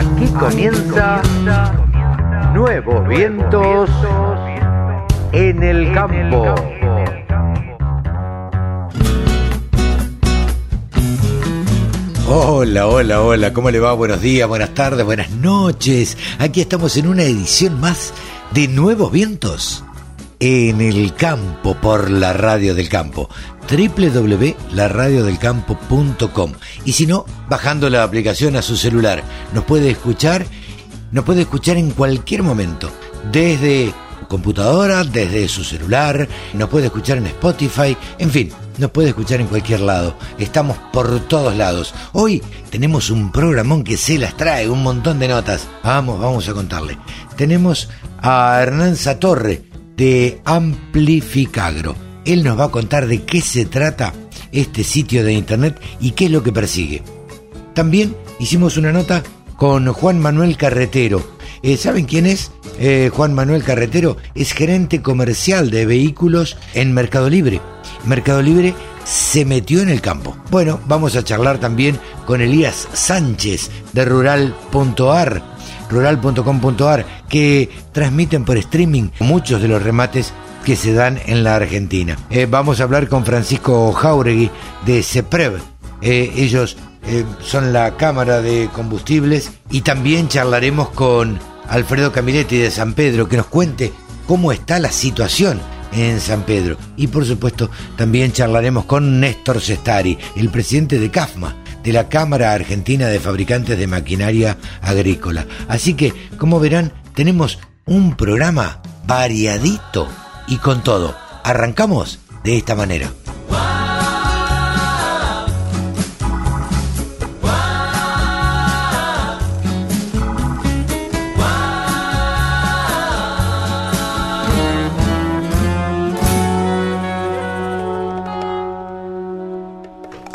Aquí comienza Nuevos Vientos en el Campo. Hola, hola, hola, ¿cómo le va? Buenos días, buenas tardes, buenas noches. Aquí estamos en una edición más de Nuevos Vientos en el campo por la radio del campo www.laradiodelcampo.com y si no, bajando la aplicación a su celular. Nos puede escuchar, nos puede escuchar en cualquier momento, desde computadora, desde su celular, nos puede escuchar en Spotify, en fin, nos puede escuchar en cualquier lado. Estamos por todos lados. Hoy tenemos un programón que se las trae, un montón de notas. Vamos, vamos a contarle. Tenemos a Hernán Satorre de Amplificagro. Él nos va a contar de qué se trata este sitio de internet y qué es lo que persigue. También hicimos una nota con Juan Manuel Carretero. Eh, ¿Saben quién es? Eh, Juan Manuel Carretero es gerente comercial de vehículos en Mercado Libre. Mercado Libre se metió en el campo. Bueno, vamos a charlar también con Elías Sánchez de rural.ar, rural.com.ar, que transmiten por streaming muchos de los remates que se dan en la Argentina. Eh, vamos a hablar con Francisco Jauregui de CEPREV. Eh, ellos eh, son la Cámara de Combustibles y también charlaremos con Alfredo Camiletti de San Pedro que nos cuente cómo está la situación en San Pedro. Y por supuesto también charlaremos con Néstor Sestari, el presidente de CAFMA, de la Cámara Argentina de Fabricantes de Maquinaria Agrícola. Así que, como verán, tenemos un programa variadito y con todo. Arrancamos de esta manera.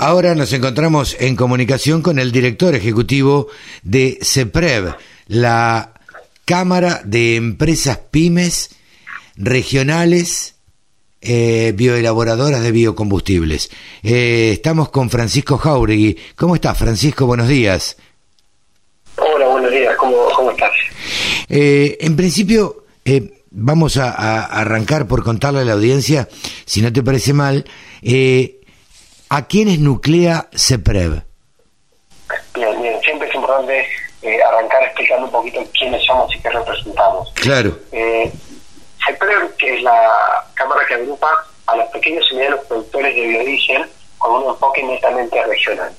Ahora nos encontramos en comunicación con el director ejecutivo de CEPREV, la Cámara de Empresas Pymes regionales eh, bioelaboradoras de biocombustibles. Eh, estamos con Francisco Jauregui. ¿Cómo estás, Francisco? Buenos días. Hola, buenos días. ¿Cómo, cómo estás? Eh, en principio, vamos a, a, arrancar por contarle a la audiencia, si no te parece mal, eh, ¿a quiénes nuclea CEPREV? Bien, bien. Siempre es importante eh, arrancar explicando un poquito quiénes somos y qué representamos. Claro. Eh, CEPREV, que es la cámara que agrupa a los pequeños y medianos productores de biodiesel con un enfoque netamente regional.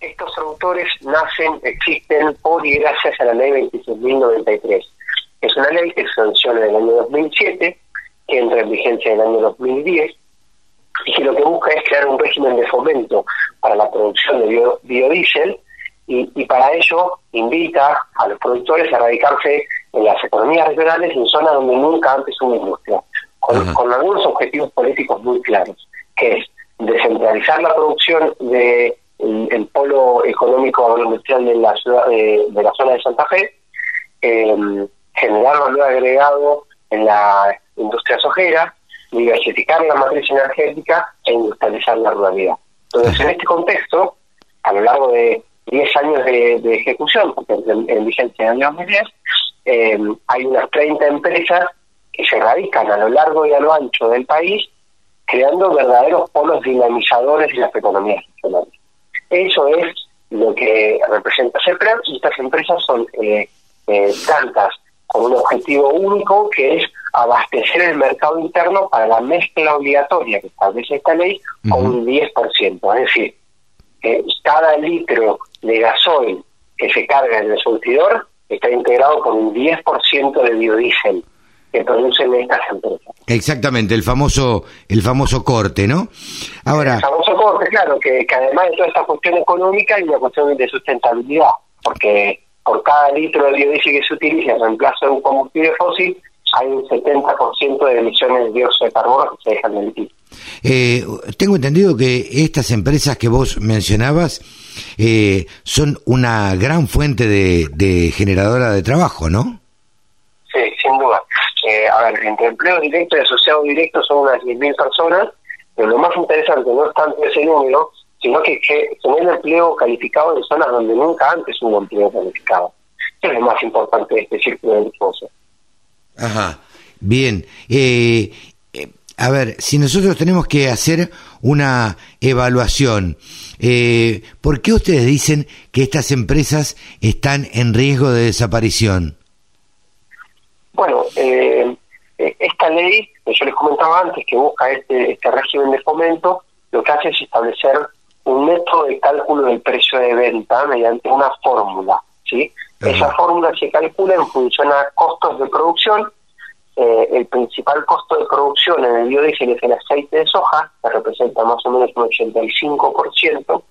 Estos productores nacen, existen por y gracias a la ley 26.093. Es una ley que se sanciona en el año 2007, que entra en vigencia en el año 2010, y que lo que busca es crear un régimen de fomento para la producción de bio, biodiesel y, y, para ello invita a los productores a radicarse en las economías regionales en zonas donde nunca antes hubo industria, con, con, algunos objetivos políticos muy claros, que es descentralizar la producción de el, el polo económico agroindustrial de la ciudad de, de, la zona de Santa Fe, eh, generar valor agregado en la industria sojera, diversificar la matriz energética e industrializar la ruralidad. Entonces, en este contexto, a lo largo de 10 años de, de ejecución, porque en, en vigencia en el año 2010, eh, hay unas 30 empresas que se radican a lo largo y a lo ancho del país, creando verdaderos polos dinamizadores de las economías regionales. Eso es lo que representa CEPREV y estas empresas son eh, eh, tantas con un objetivo único que es abastecer el mercado interno para la mezcla obligatoria que establece esta ley uh -huh. con un 10%. Es decir, eh, cada litro de gasoil que se carga en el surtidor está integrado con un 10% de biodiesel que producen estas empresas. Exactamente, el famoso el famoso corte, ¿no? Ahora, el famoso corte, claro, que, que además de toda esta cuestión económica hay una cuestión de sustentabilidad, porque por cada litro de biodiesel que se utiliza en reemplazo de un combustible fósil, hay un 70% de emisiones de dióxido de carbono que se dejan de emitir. Eh, tengo entendido que estas empresas que vos mencionabas eh, son una gran fuente de, de, generadora de trabajo, ¿no? Sí, sin duda. Eh, a ver, entre empleo directo y asociado directo son unas 10.000 personas, pero lo más interesante no es tanto ese número, sino que, que tener empleo calificado en zonas donde nunca antes hubo empleo calificado. es lo más importante de este círculo virtuoso. Ajá, bien. Eh, eh, a ver, si nosotros tenemos que hacer una evaluación, eh, ¿por qué ustedes dicen que estas empresas están en riesgo de desaparición? Bueno, eh, esta ley, que yo les comentaba antes, que busca este, este régimen de fomento, lo que hace es establecer un método de cálculo del precio de venta mediante una fórmula. ¿sí? Esa fórmula se calcula en función a costos de producción. Eh, el principal costo de producción en el biodiesel es el aceite de soja, que representa más o menos un 85%,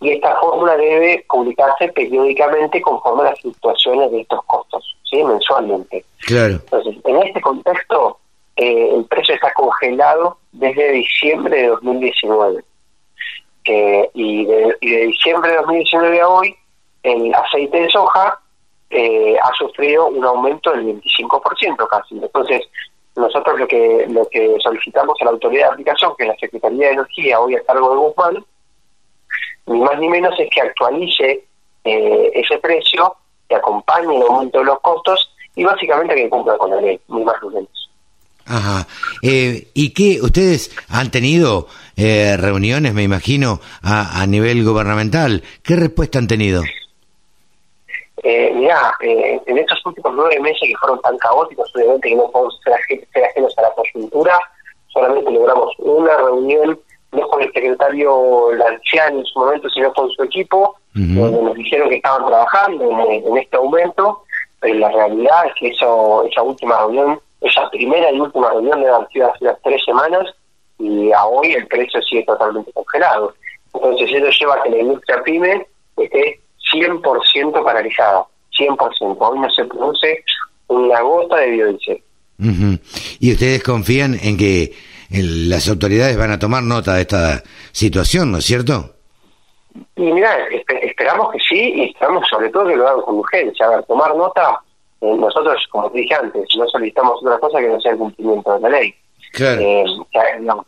y esta fórmula debe publicarse periódicamente conforme a las fluctuaciones de estos costos, ¿sí? mensualmente. Claro. Entonces, en este contexto, eh, el precio está congelado desde diciembre de 2019. Eh, y, de, y de diciembre de 2019 a hoy, el aceite de soja eh, ha sufrido un aumento del 25% casi. Entonces, nosotros lo que lo que solicitamos a la autoridad de aplicación, que es la Secretaría de Energía, hoy a cargo de Guzmán, ni más ni menos es que actualice eh, ese precio, que acompañe el aumento de los costos y básicamente que cumpla con la ley, ni más ni menos. Ajá. Eh, ¿Y qué? ¿Ustedes han tenido eh, reuniones, me imagino, a, a nivel gubernamental? ¿Qué respuesta han tenido? Eh, mirá, eh, en estos últimos nueve meses que fueron tan caóticos, obviamente que no podemos ser, ser ajenos a la coyuntura, solamente logramos una reunión, no con el secretario Lanciani en su momento, sino con su equipo, donde nos dijeron que estaban trabajando en, este aumento, pero la realidad es que eso, esa última reunión, esa primera y última reunión de sido hace unas tres semanas, y a hoy el precio sigue totalmente congelado. Entonces eso lleva a que la industria PYME esté 100% paralizada, 100%. Hoy no se produce una gota de biodiesel. ¿Y ustedes confían en que las autoridades van a tomar nota de esta situación, ¿no es cierto? Y mira, esperamos que sí y esperamos sobre todo que lo hagan con urgencia. A ver, tomar nota, eh, nosotros, como te dije antes, no solicitamos otra cosa que no sea el cumplimiento de la ley. Claro. Eh,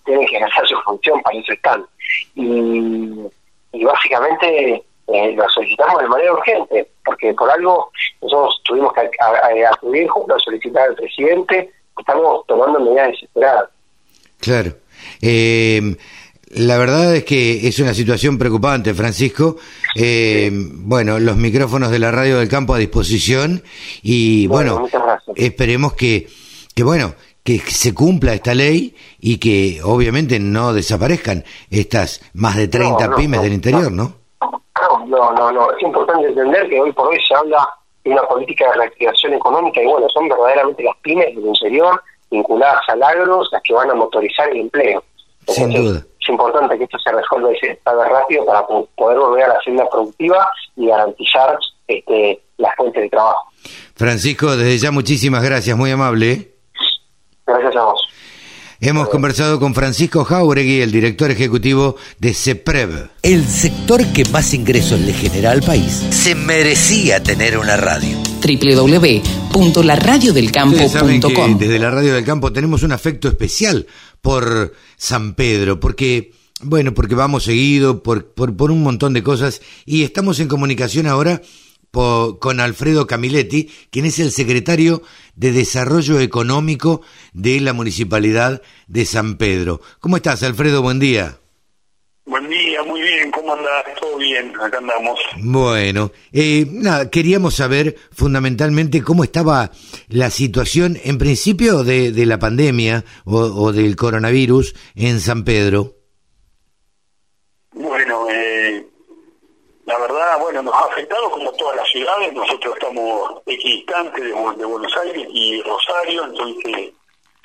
tienen que hacer su función, para eso están. Y, y básicamente eh, lo solicitamos de manera urgente, porque por algo nosotros tuvimos que acudir junto a solicitar al presidente, estamos tomando medidas desesperadas. Claro. Eh, la verdad es que es una situación preocupante, Francisco. Eh, bueno, los micrófonos de la radio del campo a disposición y bueno, esperemos que, que bueno, que se cumpla esta ley y que obviamente no desaparezcan estas más de 30 pymes del interior, ¿no? No, no, no. Es importante entender que hoy por hoy se habla de una política de reactivación económica y bueno, son verdaderamente las pymes del interior vinculadas al agro las que van a motorizar el empleo. Sin duda. Es importante que esto se resuelva y se rápido para poder volver a la hacienda productiva y garantizar este, las fuentes de trabajo. Francisco, desde ya muchísimas gracias, muy amable. ¿eh? Gracias a vos. Hemos conversado con Francisco Jauregui, el director ejecutivo de CEPREV. El sector que más ingresos le genera al país se merecía tener una radio www.laradiodelcampo.com Desde la Radio del Campo tenemos un afecto especial por San Pedro, porque, bueno, porque vamos seguido, por, por, por un montón de cosas, y estamos en comunicación ahora con Alfredo Camiletti, quien es el secretario de Desarrollo Económico de la Municipalidad de San Pedro. ¿Cómo estás, Alfredo? Buen día. Buen día, muy bien, ¿cómo andás? Todo bien, acá andamos. Bueno, eh, nada, queríamos saber fundamentalmente cómo estaba la situación en principio de, de la pandemia o, o del coronavirus en San Pedro. Bueno, eh, la verdad, bueno, nos ha afectado como todas las ciudades, nosotros estamos equidistantes de, Buenos Aires y Rosario, entonces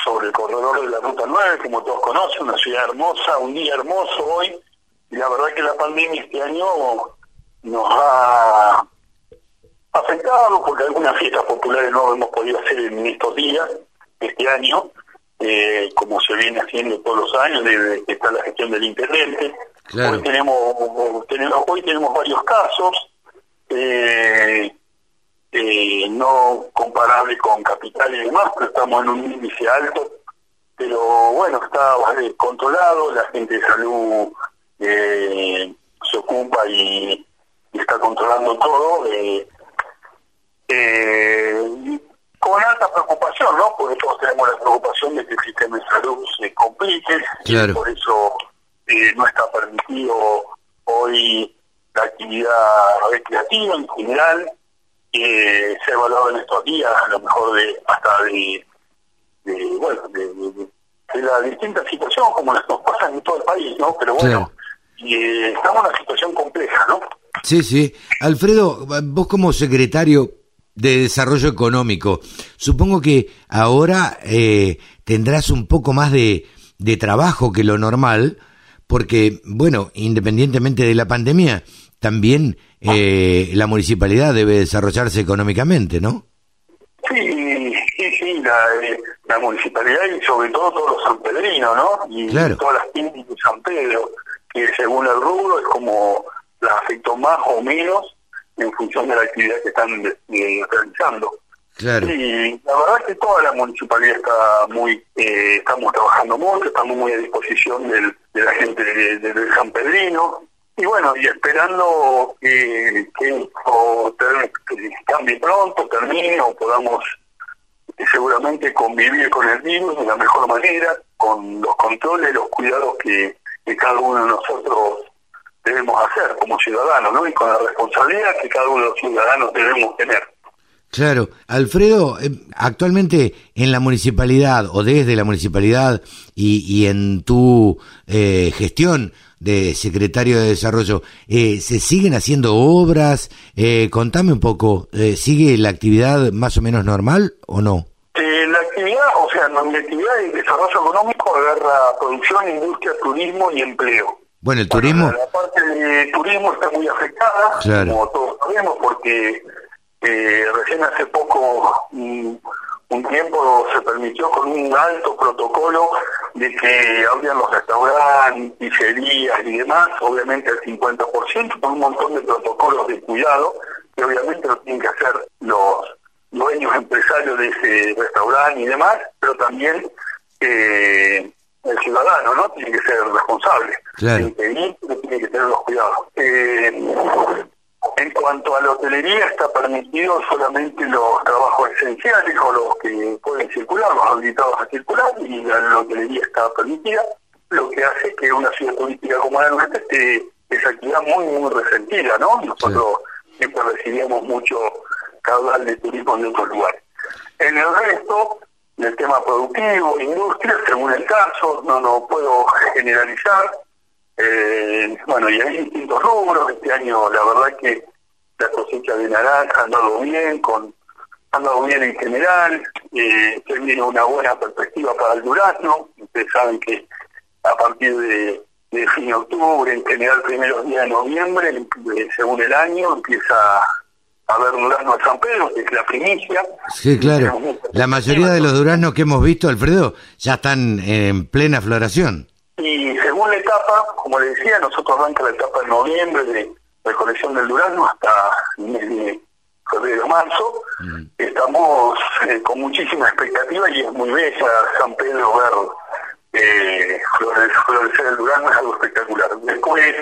sobre el corredor de la Ruta 9, como todos conocen, una ciudad hermosa, un día hermoso hoy, y la verdad que la pandemia este año nos ha afectado porque algunas fiestas populares no hemos podido hacer en estos días, este año, eh, como se viene haciendo todos los años desde que está la gestión del intendente. Hoy tenemos, tenemos hoy tenemos varios casos, eh, eh, no comparable con capital y demás, pero estamos en un índice alto, pero bueno, está eh, controlado, la gente de salud eh, se ocupa y, está controlando todo. eh, con alta preocupación, ¿no? Porque todos tenemos la preocupación de que el sistema de salud se complique, por eso eh, no está permitido hoy la actividad recreativa en general, se ha evaluado en estos días, a lo mejor de hasta de, bueno, de, la distinta situación como las nos pasan en todo el país, ¿no? Pero bueno, y, estamos en una situación compleja, ¿no? Sí, sí. Alfredo, vos como secretario de Desarrollo Económico, supongo que ahora eh, tendrás un poco más de, de trabajo que lo normal, porque, bueno, independientemente de la pandemia, también eh, la municipalidad debe desarrollarse económicamente, ¿no? Sí, sí, sí, la, eh, la municipalidad y sobre todo todos los sanpedrinos, ¿no? Y todas las pymes de San Pedro, que según el rubro es como la afectó más o menos en función de la actividad que están eh, realizando. Y la verdad es que toda la municipalidad está muy, eh, estamos trabajando mucho, estamos muy a disposición del, de la gente del de, San Pedrino, y bueno, y esperando que, que cambie pronto, termine o podamos eh, seguramente convivir con el virus de la mejor manera, con los controles, los cuidados que, que cada uno de nosotros debemos hacer como ciudadanos, ¿no? Y con la responsabilidad que cada uno de los ciudadanos debemos tener. Claro, Alfredo, eh, actualmente en la municipalidad o desde la municipalidad y, y en tu eh, gestión de secretario de desarrollo, eh, ¿se siguen haciendo obras? Eh, contame un poco, eh, ¿sigue la actividad más o menos normal o no? la actividad, o sea, la actividad de desarrollo económico agarra producción, industria, turismo y empleo. Bueno, el turismo... la parte de turismo está muy afectada, como todos sabemos, porque recién hace poco... Un tiempo se permitió con un alto protocolo de que habrían los restaurantes, pizzerías y demás, obviamente el 50%, con un montón de protocolos de cuidado, que obviamente lo tienen que hacer los dueños empresarios de ese restaurante y demás, pero también eh, el ciudadano, ¿no? Tiene que ser responsable. Claro. Tiene que tiene que tener los cuidados. Eh, en cuanto a la hotelería, está permitido solamente los trabajos esenciales o los que pueden circular, los habilitados a circular, y la, hotelería está permitida, lo que hace que una ciudad turística como la nuestra esté esa actividad muy, muy resentida, ¿no? Nosotros siempre recibíamos mucho caudal de turismo de otros lugares. En el resto, del tema productivo, industria, según el caso, no, no puedo generalizar, eh, bueno, y hay distintos rubros. Este año, la verdad que la cosecha de naranja ha andado bien, con ha andado bien en general. Eh, viene una buena perspectiva para el durazno. Ustedes saben que a partir de, de fin de octubre, en general, primeros días de noviembre, eh, según el año, empieza a haber durazno de San Pedro, que es la primicia. Sí, claro. La mayoría de los duraznos que hemos visto, Alfredo, ya están en plena floración. Y según la etapa, como le decía, nosotros arranca la etapa de noviembre de recolección del durazno hasta el mes de febrero marzo. Mm. Estamos eh, con muchísima expectativa y es muy bella San Pedro ver eh, florecer el durazno, es algo espectacular. Después,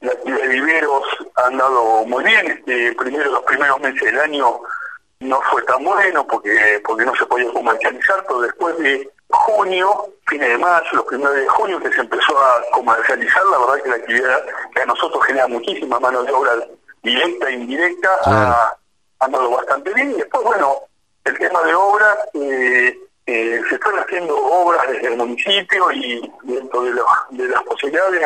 la actividad de viveros ha andado muy bien. Este, primero, los primeros meses del año no fue tan bueno porque, porque no se podía comercializar, pero después de junio, fines de marzo, los primeros de junio, que se empezó a comercializar, la verdad que la actividad que a nosotros genera muchísima mano de obra directa e indirecta, ha, andado bastante bien. Y después, bueno, el tema de obras, eh, eh, se están haciendo obras desde el municipio y dentro de, de las posibilidades,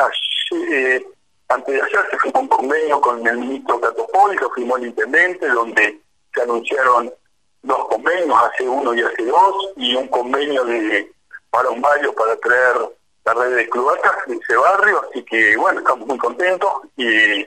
eh, antes de ayer se firmó un convenio con el ministro Catopol, lo firmó el intendente, donde se anunciaron dos convenios, hace uno y hace dos, y un convenio de para un barrio para traer la red de cloacas en ese barrio, así que bueno, estamos muy contentos y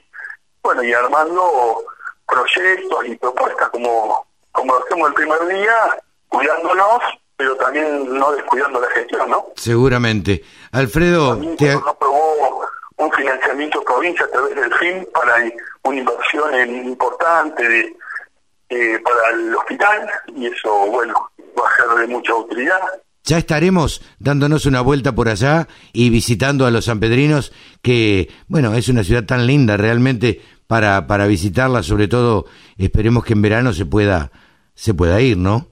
bueno, y armando proyectos y propuestas como, como hacemos el primer día, cuidándonos, pero también no descuidando la gestión, ¿no? Seguramente. Alfredo, te... aprobó un financiamiento provincia a través del FIM para una inversión importante de eh, para el hospital y eso, bueno, va a ser de mucha utilidad. ya estaremos dándonos una vuelta por allá y visitando a los sanpedrinos, que, bueno, es una ciudad tan linda realmente para, para visitarla, sobre todo esperemos que en verano se pueda, se pueda ir, ¿no?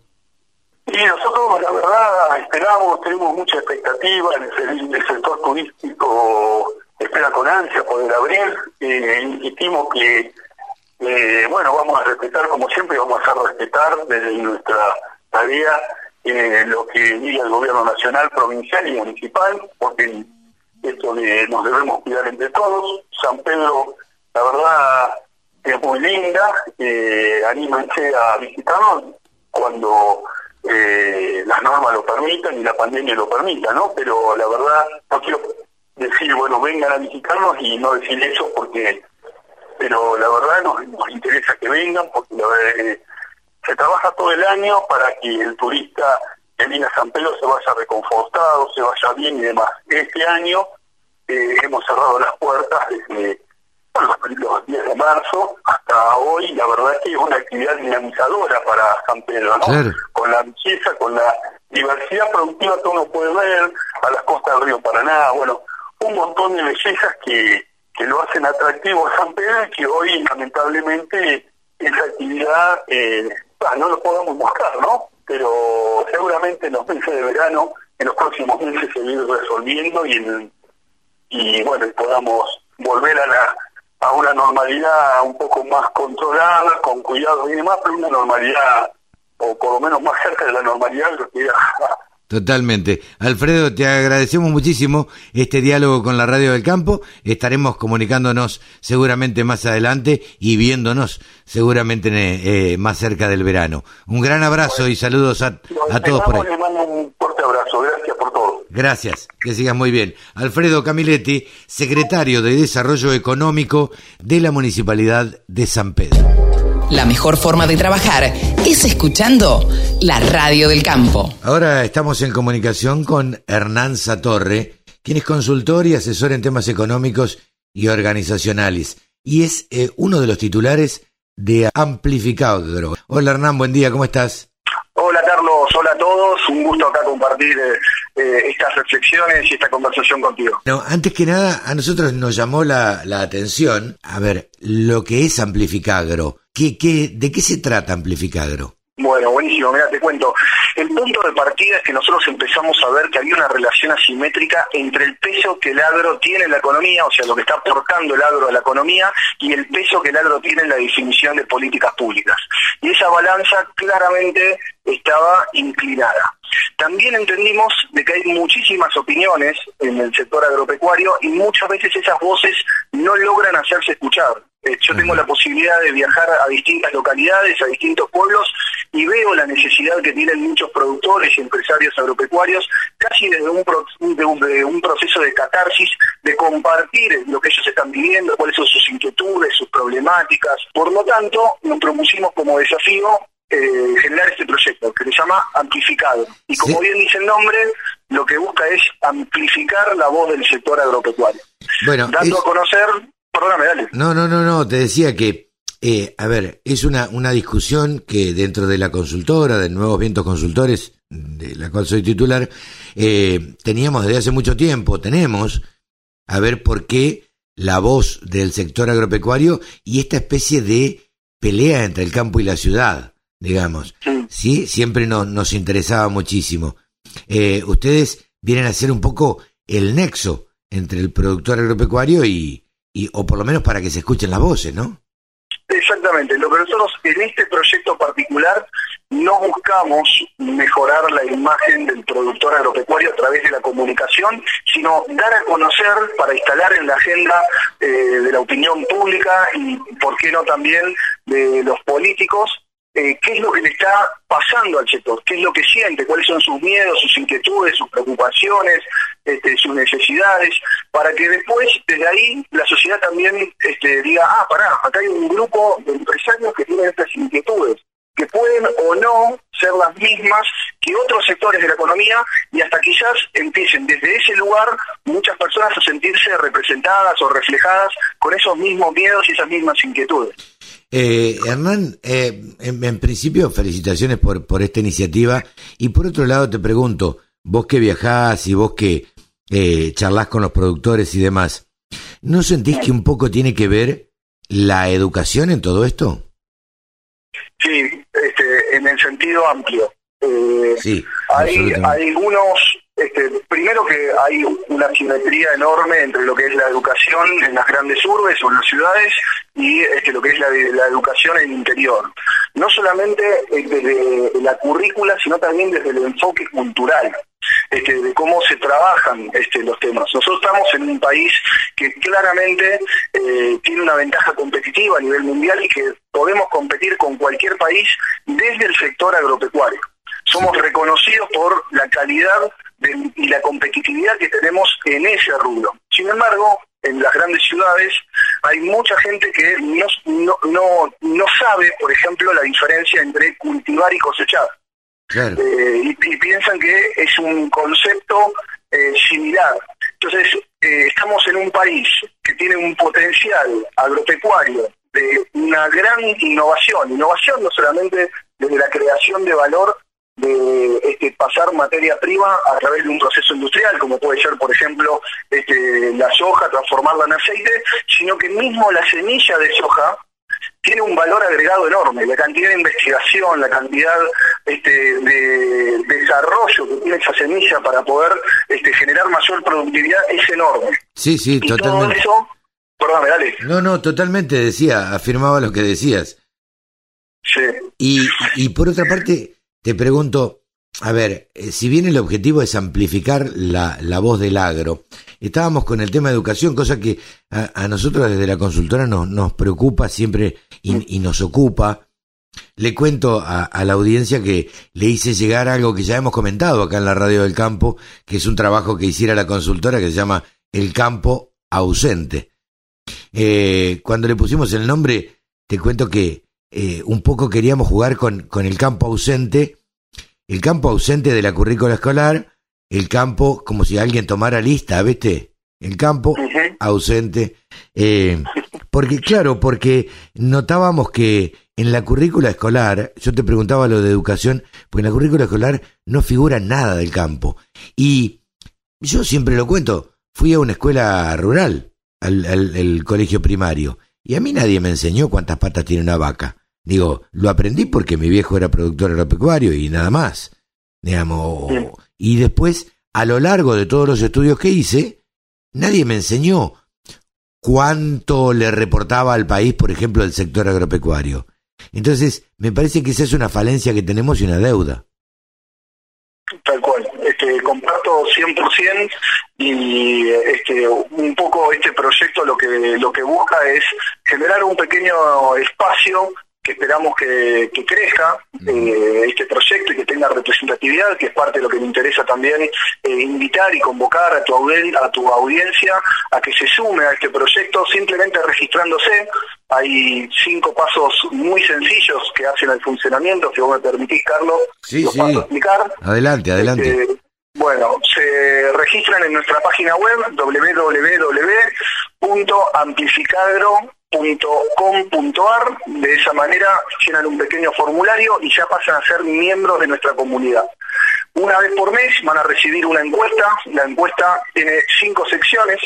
Sí, nosotros la verdad esperamos, tenemos mucha expectativa, en el, sector turístico espera con ansia poder abrir, eh, insistimos que, eh, bueno, vamos a respetar como siempre, vamos a respetar desde nuestra tarea eh, lo que diga el gobierno nacional, provincial y municipal, porque esto nos debemos cuidar entre todos. San Pedro, la verdad, es muy linda, eh, anímense a visitarnos cuando eh, las normas lo permitan y la pandemia lo permita, ¿no? Pero la verdad, no quiero decir, bueno, vengan a visitarnos y no decir eso porque, pero la verdad nos, nos interesa que vengan porque verdad, se trabaja todo el año para que el turista que viene a San Pedro se vaya reconfortado, se vaya bien y demás. Este año eh, hemos cerrado las puertas desde los días de marzo hasta hoy. La verdad es que es una actividad dinamizadora para San Pedro, ¿no? Con la belleza, con la diversidad productiva que uno puede ver a las costas del río Paraná, bueno, un montón de bellezas que, que lo hacen atractivo a San Pedro y que hoy lamentablemente esa actividad eh, no lo podemos mostrar, ¿no? Pero seguramente en los meses de verano, en los próximos meses se viene resolviendo y, y bueno, podamos volver a la a una normalidad un poco más controlada, con cuidado y demás, pero una normalidad, o por lo menos más cerca de la normalidad que era Totalmente. Alfredo, te agradecemos muchísimo este diálogo con la Radio del Campo. Estaremos comunicándonos seguramente más adelante y viéndonos seguramente eh, más cerca del verano. Un gran abrazo y saludos a, todos por ahí. un fuerte abrazo. Gracias por todo. Gracias. Que sigas muy bien. Alfredo Camiletti, secretario de Desarrollo Económico de la Municipalidad de San Pedro. La mejor forma de trabajar es escuchando la radio del campo. Ahora estamos en comunicación con Hernán Satorre, quien es consultor y asesor en temas económicos y organizacionales, y es eh, uno de los titulares de Amplificado. Hola Hernán, buen día, ¿cómo estás? Hola Carlos, hola a todos, un gusto acá compartir eh, eh, estas reflexiones y esta conversación contigo. No, antes que nada, a nosotros nos llamó la, la atención, a ver, lo que es Amplificagro. ¿Qué, de qué se trata Amplificagro? Bueno, buenísimo, mira, te cuento. El punto de partida es que nosotros empezamos a ver que había una relación asimétrica entre el peso que el agro tiene en la economía, o sea, lo que está aportando el agro a la economía, y el peso que el agro tiene en la definición de políticas públicas. Y esa balanza claramente estaba inclinada. También entendimos de que hay muchísimas opiniones en el sector agropecuario y muchas veces esas voces no logran hacerse escuchar. Eh, yo tengo la posibilidad de viajar a distintas localidades, a distintos pueblos y veo la necesidad que tienen muchos productores y empresarios agropecuarios, casi desde un, de un, proceso de catarsis, de compartir lo que ellos están viviendo, cuáles son sus inquietudes, sus problemáticas. Por lo tanto, nos propusimos como desafío eh, generar este proyecto que se llama Amplificado. Y como bien dice el nombre, lo que busca es amplificar la voz del sector agropecuario. Bueno, dando a conocer no, no, no, no, te decía que, eh, a ver, es una, una discusión que dentro de la consultora, de Nuevos Vientos Consultores, de la cual soy titular, eh, teníamos desde hace mucho tiempo, tenemos, a ver por qué la voz del sector agropecuario y esta especie de pelea entre el campo y la ciudad, digamos. Sí, siempre nos interesaba muchísimo. Eh, ustedes vienen a ser un poco el nexo entre el productor agropecuario y, o por lo menos para que se escuchen las voces, ¿no? Exactamente, lo que nosotros en este proyecto particular no buscamos mejorar la imagen del productor agropecuario a través de la comunicación, sino dar a conocer para instalar en la agenda eh, de la opinión pública y, por qué no también, de los políticos eh, qué es lo que le está pasando al sector, qué es lo que siente, cuáles son sus miedos, sus inquietudes, sus preocupaciones, este, sus necesidades, para que después, desde ahí, la sociedad también este, diga, ah, pará, acá hay un grupo de empresarios que tienen estas inquietudes, que pueden o no ser las mismas que otros sectores de la economía y hasta quizás empiecen desde ese lugar muchas personas a sentirse representadas o reflejadas con esos mismos miedos y esas mismas inquietudes. Eh, Hernán, eh, en, principio felicitaciones por, por esta iniciativa y por otro lado te pregunto, vos que viajás y vos que eh, charlas con los productores y demás, ¿no sentís que un poco tiene que ver la educación en todo esto? Sí, este, en el sentido amplio. Eh, sí, hay, hay algunos este, primero que hay una simetría enorme entre lo que es la educación en las grandes urbes o en las ciudades y este, lo que es la, educación en el interior. No solamente eh, desde la currícula, sino también desde el enfoque cultural. Este, de cómo se trabajan este, los temas. Nosotros estamos en un país que claramente eh, tiene una ventaja competitiva a nivel mundial y que podemos competir con cualquier país desde el sector agropecuario. Somos reconocidos por la calidad y la competitividad que tenemos en ese rubro. Sin embargo, en las grandes ciudades hay mucha gente que no, no, no, sabe, por ejemplo, la diferencia entre cultivar y cosechar. Eh, y, piensan que es un concepto eh, similar. Entonces, eh, estamos en un país que tiene un potencial agropecuario de una gran innovación, innovación no solamente desde la creación de valor de este, pasar materia prima a través de un proceso industrial, como puede ser, por ejemplo, este, la soja, transformarla en aceite, sino que mismo la semilla de soja tiene un valor agregado enorme. La cantidad de investigación, la cantidad este, de desarrollo que tiene esa semilla para poder este, generar mayor productividad es enorme. Sí, sí, totalmente. eso, perdóname, dale. No, no, totalmente decía, afirmaba lo que decías. Sí. Y, y por otra parte, te pregunto, a ver, eh, si bien el objetivo es amplificar la, la voz del agro, estábamos con el tema de educación, cosa que a, nosotros desde la consultora nos, nos preocupa siempre y, nos ocupa. Le cuento a, la audiencia que le hice llegar algo que ya hemos comentado acá en la Radio del Campo, que es un trabajo que hiciera la consultora que se llama El Campo Ausente. Eh, cuando le pusimos el nombre, te cuento que eh, un poco queríamos jugar con, con el campo ausente, el campo ausente de la currícula escolar, el campo como si alguien tomara lista, ¿viste? El campo ausente. Eh, porque, claro, porque notábamos que en la currícula escolar, yo te preguntaba lo de educación, porque en la currícula escolar no figura nada del campo. Y yo siempre lo cuento, fui a una escuela rural, al, al colegio primario, y a mí nadie me enseñó cuántas patas tiene una vaca. Digo, lo aprendí porque mi viejo era productor agropecuario y nada más. Digamos, y después, a lo largo de todos los estudios que hice, nadie me enseñó cuánto le reportaba al país, por ejemplo, el sector agropecuario. Entonces, me parece que esa es una falencia que tenemos y una deuda. Tal cual, este, comparto 100% y este, un poco este proyecto lo que, lo que busca es generar un pequeño espacio que esperamos que, crezca eh, este proyecto y que tenga representatividad, que es parte de lo que me interesa también eh, invitar y convocar a tu, a tu audiencia a que se sume a este proyecto simplemente registrándose. Hay cinco pasos muy sencillos que hacen el funcionamiento, si vos me permitís, Carlos, sí, sí. explicar. Adelante, adelante. Este, bueno, se registran en nuestra página web www.amplificadro.com .com.ar, de esa manera llenan un pequeño formulario y ya pasan a ser miembros de nuestra comunidad. Una vez por mes van a recibir una encuesta, la encuesta tiene cinco secciones,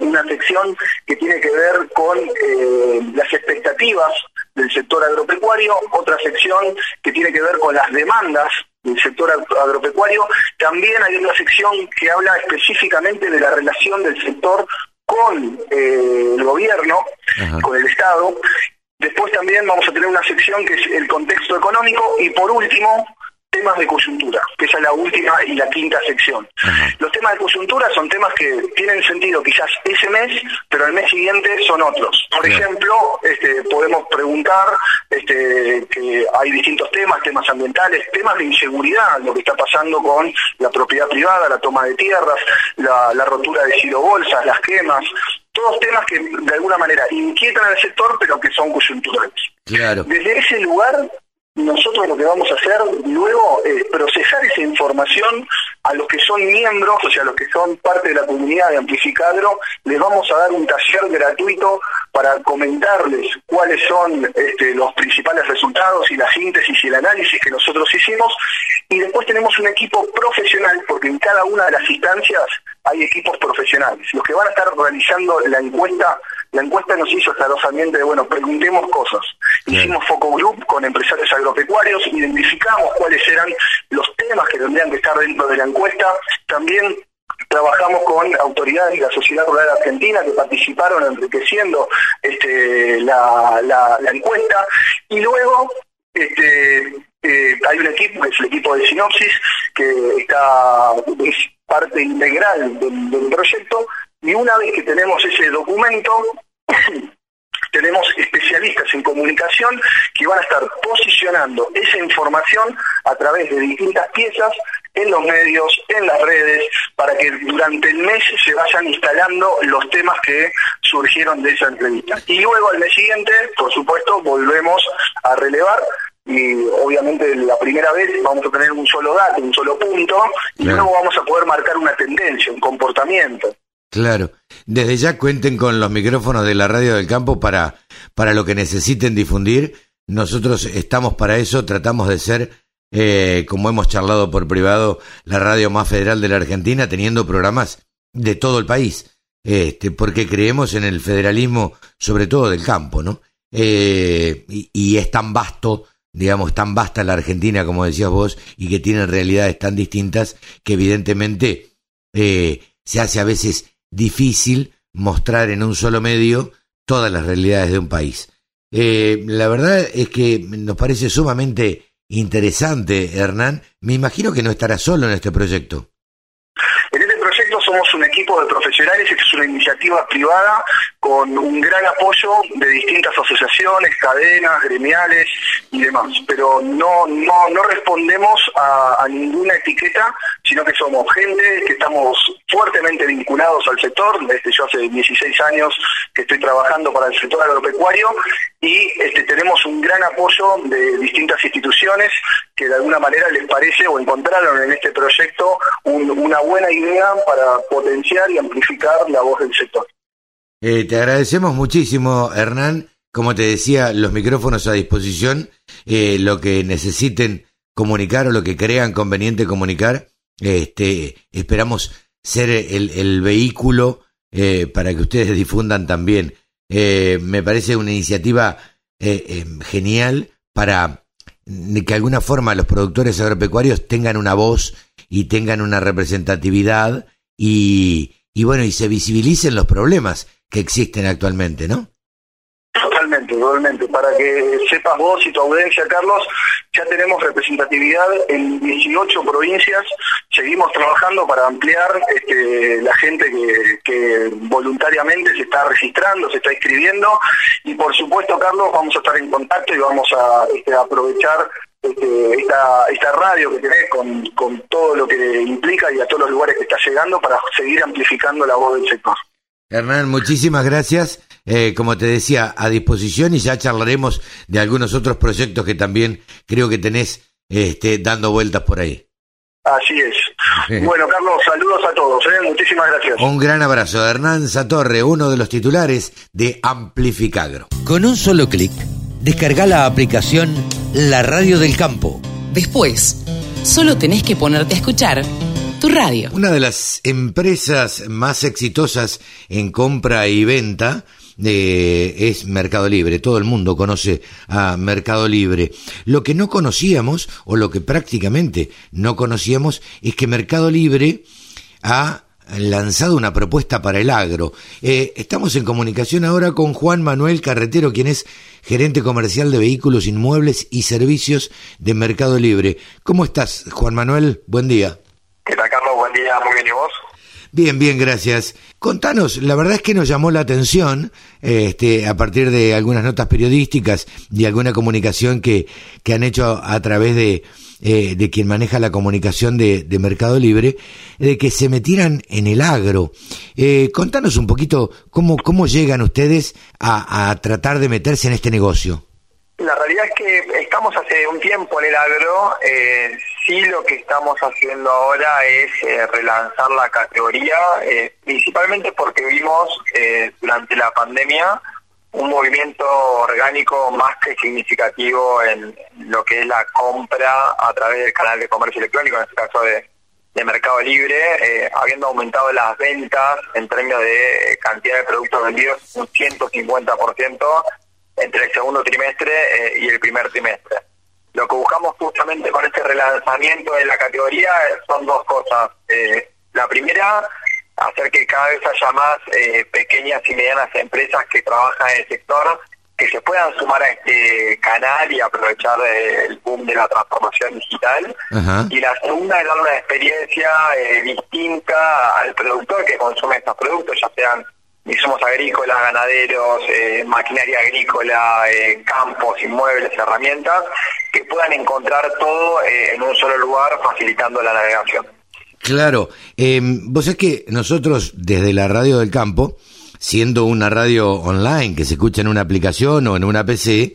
una sección que tiene que ver con eh, las expectativas del sector agropecuario, otra sección que tiene que ver con las demandas del sector agropecuario, también hay una sección que habla específicamente de la relación del sector con eh, el gobierno, con el Estado. Después también vamos a tener una sección que es el contexto económico y por último temas de coyuntura, que esa es la última y la quinta sección. Los temas de coyuntura son temas que tienen sentido quizás ese mes, pero el mes siguiente son otros. Por ejemplo, este, podemos preguntar este, que hay distintos temas, temas ambientales, temas de inseguridad, lo que está pasando con la propiedad privada, la toma de tierras, la, rotura de bolsas, las quemas, todos temas que de alguna manera inquietan al sector, pero que son coyunturales. Claro. Desde ese lugar nosotros lo que vamos a hacer luego es procesar esa información a los que son miembros, o sea, a los que son parte de la comunidad de Amplificadro, les vamos a dar un taller gratuito para comentarles cuáles son este, los principales resultados y la síntesis y el análisis que nosotros hicimos. Y después tenemos un equipo profesional, porque en cada una de las instancias hay equipos profesionales. Los que van a estar realizando la encuesta, la encuesta nos hizo ambientes de, bueno, preguntemos cosas. Hicimos foco group con empresarios agropecuarios, identificamos cuáles eran los temas que tendrían que estar dentro de la encuesta. También trabajamos con autoridades de la sociedad rural argentina que participaron enriqueciendo este, la, encuesta y luego este, eh, hay un equipo que es el equipo de sinopsis que está es parte integral del proyecto y una vez que tenemos ese documento tenemos especialistas en comunicación que van a estar posicionando esa información a través de distintas piezas en los medios, en las redes, para que durante el mes se vayan instalando los temas que surgieron de esa entrevista. Y luego al mes siguiente, por supuesto, volvemos a relevar y obviamente la primera vez vamos a tener un solo dato, un solo punto, y luego vamos a poder marcar una tendencia, un comportamiento. Claro. Desde ya cuenten con los micrófonos de la radio del campo para, para lo que necesiten difundir. Nosotros estamos para eso, tratamos de ser, eh, como hemos charlado por privado, la radio más federal de la Argentina, teniendo programas de todo el país, este, porque creemos en el federalismo, sobre todo del campo, ¿no? Eh, y, es tan vasto, digamos, tan vasta la Argentina, como decías vos, y que tiene realidades tan distintas, que evidentemente eh, se hace a veces difícil mostrar en un solo medio todas las realidades de un país. Eh, la verdad es que nos parece sumamente interesante, Hernán. Me imagino que no estará solo en este proyecto. En este proyecto somos un de profesionales, es una iniciativa privada con un gran apoyo de distintas asociaciones, cadenas, gremiales y demás. Pero no, no, no respondemos a, ninguna etiqueta, sino que somos gente que estamos fuertemente vinculados al sector. Desde yo hace 16 años que estoy trabajando para el sector agropecuario y este, tenemos un gran apoyo de distintas instituciones que de alguna manera les parece o encontraron en este proyecto una buena idea para potenciar y amplificar la voz del sector. Eh, te agradecemos muchísimo, Hernán. Como te decía, los micrófonos a disposición, eh, lo que necesiten comunicar o lo que crean conveniente comunicar, este, esperamos ser el, vehículo eh, para que ustedes difundan también. me parece una iniciativa genial para que de alguna forma los productores agropecuarios tengan una voz y tengan una representatividad y, y bueno, y se visibilicen los problemas que existen actualmente, ¿no? Para que sepas vos y tu audiencia, Carlos, ya tenemos representatividad en 18 provincias. Seguimos trabajando para ampliar este, la gente que, voluntariamente se está registrando, se está inscribiendo. Y por supuesto, Carlos, vamos a estar en contacto y vamos a este, aprovechar este, esta, esta radio que tenés con, con todo lo que implica y a todos los lugares que está llegando para seguir amplificando la voz del sector. Hernán, muchísimas gracias. Eh, como te decía, a disposición y ya charlaremos de algunos otros proyectos que también creo que tenés este, dando vueltas por ahí. Así es. Bueno, Carlos, saludos a todos. ¿eh? Muchísimas gracias. Un gran abrazo. Hernán Satorre, uno de los titulares de Amplificagro. Con un solo clic, descarga la aplicación La Radio del Campo. Después, solo tenés que ponerte a escuchar radio. Una de las empresas más exitosas en compra y venta es Mercado Libre. Todo el mundo conoce a Mercado Libre. Lo que no conocíamos, o lo que prácticamente no conocíamos, es que Mercado Libre ha lanzado una propuesta para el agro. Eh, estamos en comunicación ahora con Juan Manuel Carretero, quien es gerente comercial de vehículos inmuebles y servicios de Mercado Libre. ¿Cómo estás, Juan Manuel? Buen día. ¿Qué tal, Carlos? Buen día, muy bien, ¿y vos? Bien, bien, gracias. Contanos, la verdad es que nos llamó la atención, este, a partir de algunas notas periodísticas y alguna comunicación que, que han hecho a, través de, eh, de quien maneja la comunicación de, Mercado Libre, de que se metieran en el agro. Eh, contanos un poquito cómo, cómo llegan ustedes a, a tratar de meterse en este negocio. La realidad es que estamos hace un tiempo en el agro, eh, sí lo que estamos haciendo ahora es eh, relanzar la categoría, eh, principalmente porque vimos durante la pandemia un movimiento orgánico más que significativo en lo que es la compra a través del canal de comercio electrónico, en este caso de, Mercado Libre, eh, habiendo aumentado las ventas en términos de cantidad de productos vendidos un 150% entre el segundo trimestre eh, y el primer trimestre. Lo que buscamos justamente con este relanzamiento de la categoría son dos cosas. Eh, la primera, hacer que cada vez haya más eh, pequeñas y medianas empresas que trabajan en el sector que se puedan sumar a este canal y aprovechar el boom de la transformación digital. Y la segunda es dar una experiencia eh, distinta al productor que consume estos productos, ya sean insumos agrícolas, ganaderos, eh, maquinaria agrícola, campos, inmuebles, herramientas, que puedan encontrar todo en un solo lugar facilitando la navegación. Claro, eh, vos es que nosotros desde la radio del campo, siendo una radio online que se escucha en una aplicación o en una PC,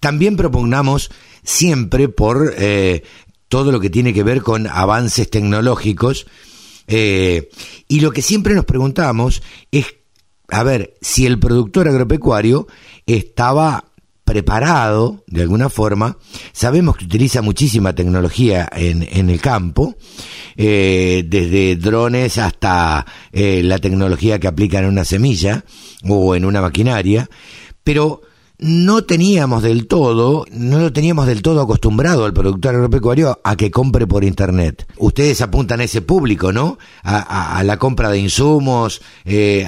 también propugnamos siempre por eh, todo lo que tiene que ver con avances tecnológicos eh, y lo que siempre nos preguntamos es, a ver, si el productor agropecuario estaba preparado de alguna forma. Sabemos que utiliza muchísima tecnología en, en el campo, eh, desde drones hasta eh, la tecnología que aplican en una semilla o en una maquinaria, pero no teníamos del todo, no lo teníamos del todo acostumbrado al productor agropecuario a que compre por internet. Ustedes apuntan a ese público, ¿no? A, la compra de insumos, eh,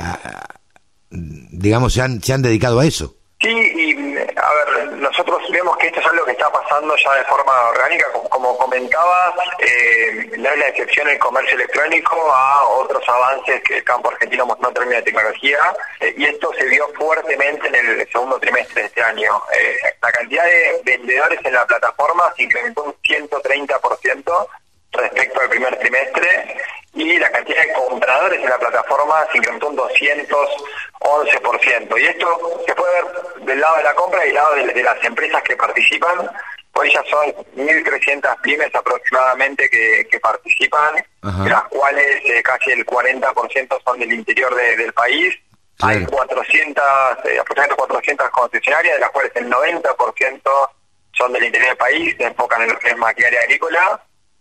digamos, se han, se han dedicado a eso. Sí, y a ver, nosotros vemos que esto es algo que está pasando ya de forma orgánica, como, comentaba, eh, no es la excepción el comercio electrónico a otros avances que el campo argentino en términos de tecnología, eh, y esto se vio fuertemente en el segundo trimestre de este año. Eh, la cantidad de vendedores en la plataforma se incrementó un 130% respecto al primer trimestre y la cantidad de compradores en la plataforma se incrementó un 211%. Y esto se puede ver del lado de la compra y del lado de, las empresas que participan. Hoy ya son 1.300 pymes aproximadamente que, participan, de las cuales eh, casi el 40% son del interior del país. Hay 400, eh, aproximadamente 400 concesionarias, de las cuales el 90% son del interior del país, se enfocan en lo que es maquinaria agrícola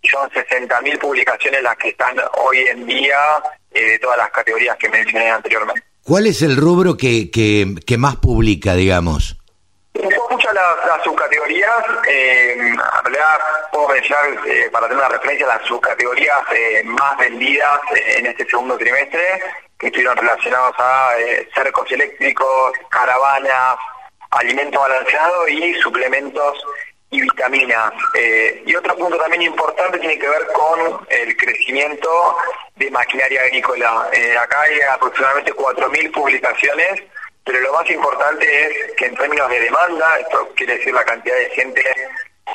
son 60.000 publicaciones las que están hoy en día eh, de todas las categorías que mencioné anteriormente. ¿Cuál es el rubro que, que, más publica, digamos? Son muchas las, subcategorías, eh, en realidad puedo mencionar, eh, para tener una referencia, las subcategorías eh, más vendidas en este segundo trimestre, que estuvieron relacionados a cercos eléctricos, caravanas, alimento balanceado y suplementos y vitaminas. Eh, y otro punto también importante tiene que ver con el crecimiento de maquinaria agrícola. Eh, acá hay aproximadamente 4.000 publicaciones, pero lo más importante es que en términos de demanda, esto quiere decir la cantidad de gente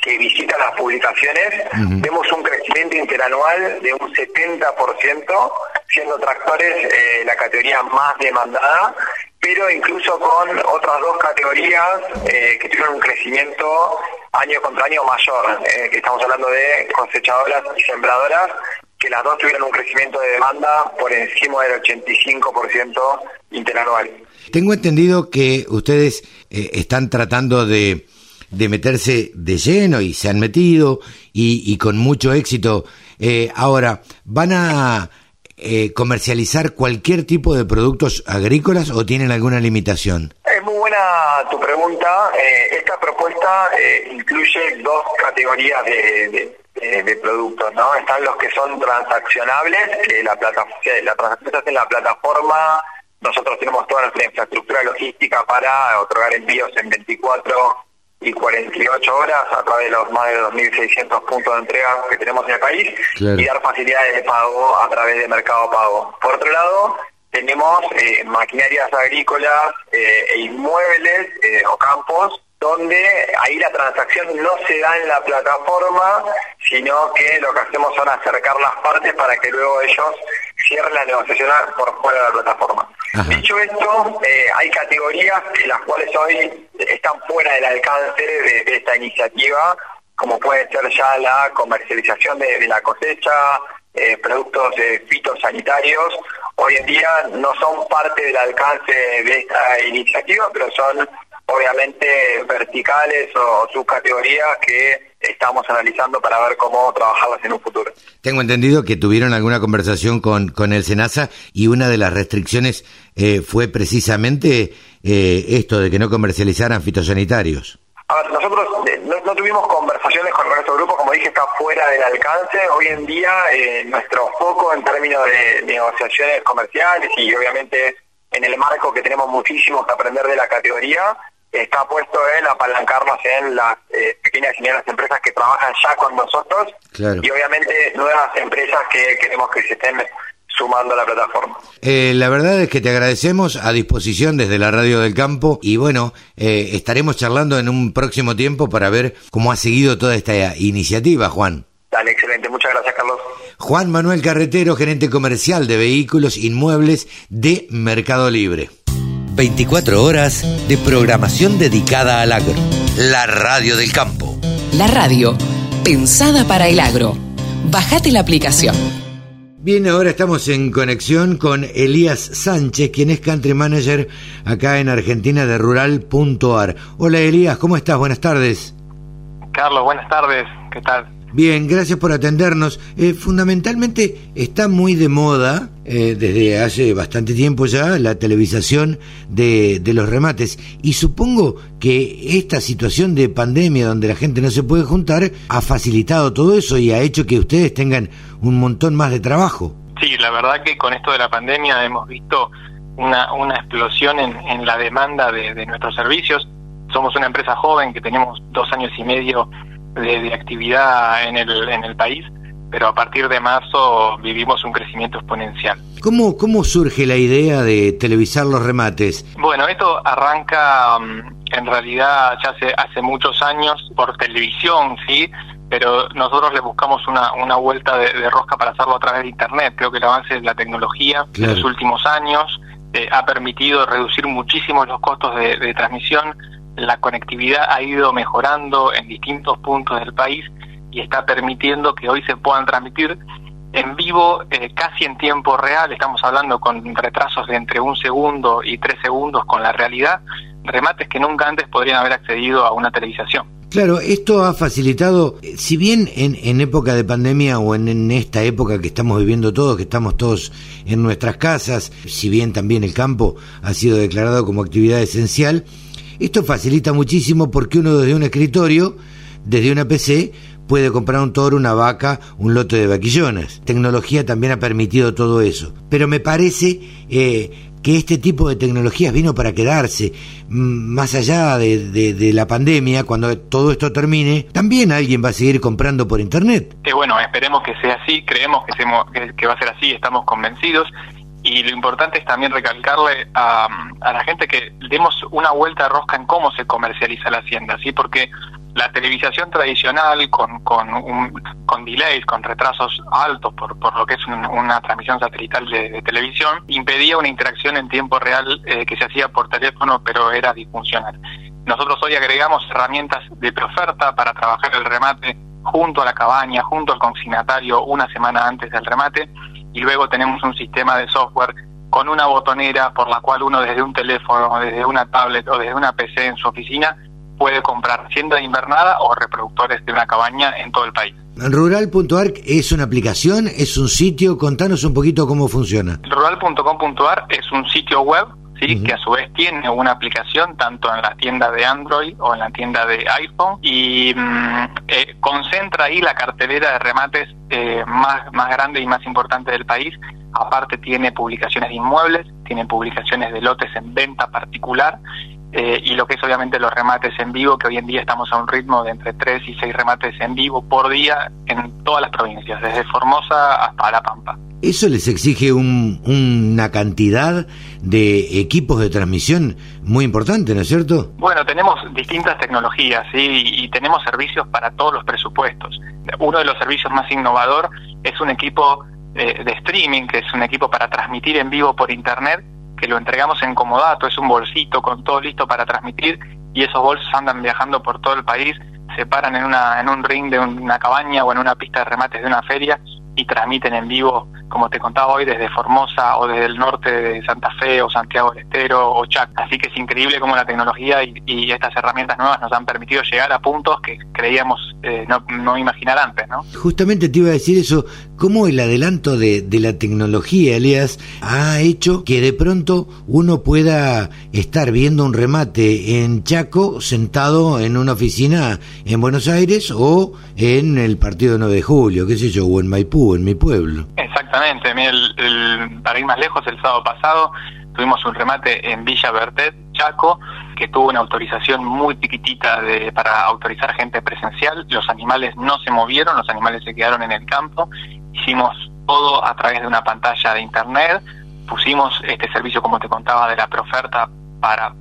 que visita las publicaciones, vemos un crecimiento interanual de un 70%, siendo tractores eh, la categoría más demandada, pero incluso con otras dos categorías que tuvieron un crecimiento año contra año mayor, eh, que estamos hablando de cosechadoras y sembradoras, que las dos tuvieron un crecimiento de demanda por encima del 85% interanual. Tengo entendido que ustedes eh, están tratando de, de, meterse de lleno y se han metido y, con mucho éxito. Eh, ahora, ¿van a comercializar cualquier tipo de productos agrícolas o tienen alguna limitación? Es muy buena tu pregunta. esta propuesta incluye dos categorías de, productos, ¿no? Están los que son transaccionables, que la, plataforma, la en la plataforma, nosotros tenemos toda nuestra infraestructura logística para otorgar envíos en 24 y 48 horas a través de los más de 2.600 puntos de entrega que tenemos en el país y dar facilidades de pago a través de Mercado Pago. Por otro lado, tenemos eh, maquinarias agrícolas eh, e inmuebles eh, o campos donde ahí la transacción no se da en la plataforma, sino que lo que hacemos son acercar las partes para que luego ellos cierren la negociación por fuera de la plataforma. Dicho esto, eh, hay categorías en las cuales hoy están fuera del alcance de, esta iniciativa, como puede ser ya la comercialización de, la cosecha, eh, productos fitosanitarios, hoy en día no son parte del alcance de esta iniciativa, pero son obviamente verticales o subcategorías que estamos analizando para ver cómo trabajarlas en un futuro. Tengo entendido que tuvieron alguna conversación con, con el SENASA y una de las restricciones eh, fue precisamente eh, esto de que no comercializaran fitosanitarios. A ver, nosotros eh, no, tuvimos conversaciones con nuestro grupo, como dije, está fuera del alcance. Hoy en día nuestro foco en términos de negociaciones comerciales y obviamente en el marco que tenemos muchísimo que aprender de la categoría, está puesto en apalancarnos en las eh, pequeñas y medianas empresas que trabajan ya con nosotros y obviamente nuevas empresas que queremos que se estén sumando a la plataforma. Eh, la verdad es que te agradecemos a disposición desde la Radio del Campo y bueno, eh, estaremos charlando en un próximo tiempo para ver cómo ha seguido toda esta iniciativa, Juan. Dale, excelente, muchas gracias Carlos. Juan Manuel Carretero, gerente comercial de vehículos inmuebles de Mercado Libre. 24 horas de programación dedicada al agro. La radio del campo. La radio, pensada para el agro. Bájate la aplicación. Bien, ahora estamos en conexión con Elías Sánchez, quien es country manager acá en Argentina de rural.ar. Hola Elías, ¿cómo estás? Buenas tardes. Carlos, buenas tardes. ¿Qué tal? Bien, gracias por atendernos. Eh, fundamentalmente está muy de moda, eh, desde hace bastante tiempo ya, la televisación de, de, los remates. Y supongo que esta situación de pandemia donde la gente no se puede juntar ha facilitado todo eso y ha hecho que ustedes tengan un montón más de trabajo. Sí, la verdad que con esto de la pandemia hemos visto una, una explosión en, en la demanda de, de nuestros servicios. Somos una empresa joven que tenemos dos años y medio de, actividad en el, en el país, pero a partir de marzo vivimos un crecimiento exponencial. ¿Cómo, ¿Cómo surge la idea de televisar los remates? Bueno, esto arranca mm, en realidad ya hace, hace muchos años por televisión, ¿sí? pero nosotros le buscamos una, una vuelta de, rosca para hacerlo a través de Internet. Creo que el avance de la tecnología en los últimos años eh, ha permitido reducir muchísimo los costos de, de transmisión, la conectividad ha ido mejorando en distintos puntos del país y está permitiendo que hoy se puedan transmitir en vivo eh, casi en tiempo real, estamos hablando con retrasos de entre un segundo y tres segundos con la realidad, remates que nunca antes podrían haber accedido a una televisación. Claro, esto ha facilitado, si bien en, en época de pandemia o en, en, esta época que estamos viviendo todos, que estamos todos en nuestras casas, si bien también el campo ha sido declarado como actividad esencial, esto facilita muchísimo porque uno desde un escritorio, desde una PC, puede comprar un toro, una vaca, un lote de vaquillones. Tecnología también ha permitido todo eso. Pero me parece eh, que este tipo de tecnologías vino para quedarse. Más allá de, la pandemia, cuando todo esto termine, también alguien va a seguir comprando por Internet. Eh, bueno, esperemos que sea así, creemos que va a ser así, estamos convencidos y lo importante es también recalcarle a, la gente que demos una vuelta de rosca en cómo se comercializa la hacienda, ¿sí? Porque la televisación tradicional con con, con delays, con retrasos altos por, por lo que es una transmisión satelital de, televisión, impedía una interacción en tiempo real eh, que se hacía por teléfono, pero era disfuncional. Nosotros hoy agregamos herramientas de preoferta para trabajar el remate junto a la cabaña, junto al consignatario una semana antes del remate y luego tenemos un sistema de software con una botonera por la cual uno desde un teléfono, desde una tablet o desde una PC en su oficina puede comprar de invernada o reproductores de una cabaña en todo el país. Rural.ar es una aplicación, es un sitio, contanos un poquito cómo funciona. Rural.com.ar es un sitio web ¿sí? que a su vez tiene una aplicación tanto en la tienda de Android o en la tienda de iPhone y mm, eh, concentra ahí la cartelera de remates eh, más, más grande y más importante del país. Aparte tiene publicaciones de inmuebles, tiene publicaciones de lotes en venta particular eh, y lo que es obviamente los remates en vivo, que hoy en día estamos a un ritmo de entre 3 y 6 remates en vivo por día en todas las provincias, desde Formosa hasta La Pampa. Eso les exige una cantidad de equipos de transmisión muy importante, ¿no es cierto? Bueno, tenemos distintas tecnologías y tenemos servicios para todos los presupuestos. Uno de los servicios más innovador es un equipo eh, de streaming, que es un equipo para transmitir en vivo por internet, que lo entregamos en comodato, es un bolsito con todo listo para transmitir y esos bolsos andan viajando por todo el país, se paran en, una, en un ring de una cabaña o en una pista de remates de una feria y transmiten en vivo, como te contaba hoy, desde Formosa o desde el norte de Santa Fe o Santiago del Estero o Chac. Así que es increíble cómo la tecnología y, estas herramientas nuevas nos han permitido llegar a puntos que creíamos eh, no, no, imaginar antes. ¿no? Justamente te iba a decir eso, cómo el adelanto de, de la tecnología, Elias, ha hecho que de pronto uno pueda estar viendo un remate en Chaco sentado en una oficina en Buenos Aires o en el partido 9 de julio, qué sé yo, o en Maipú, en mi pueblo. Exactamente, el, el, para ir más lejos, el sábado pasado tuvimos un remate en Villa Bertet, Chaco, que tuvo una autorización muy chiquitita de, para autorizar gente presencial. Los animales no se movieron, los animales se quedaron en el campo. Hicimos todo a través de una pantalla de internet. Pusimos este servicio, como te contaba, de la preoferta para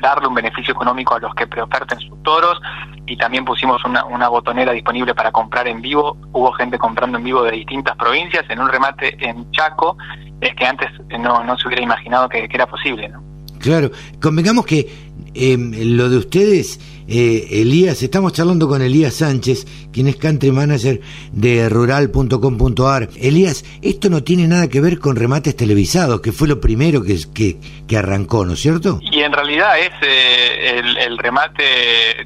darle un beneficio económico a los que preoferten sus toros y también pusimos una, una botonera disponible para comprar en vivo. Hubo gente comprando en vivo de distintas provincias en un remate en Chaco es que antes no, no se hubiera imaginado que, era posible. ¿no? Claro, convengamos que eh, lo de ustedes, eh, Elías, estamos charlando con Elías Sánchez, quien es country manager de rural.com.ar. Elías, esto no tiene nada que ver con remates televisados, que fue lo primero que, que, arrancó, ¿no es cierto? Y en realidad es eh, el, remate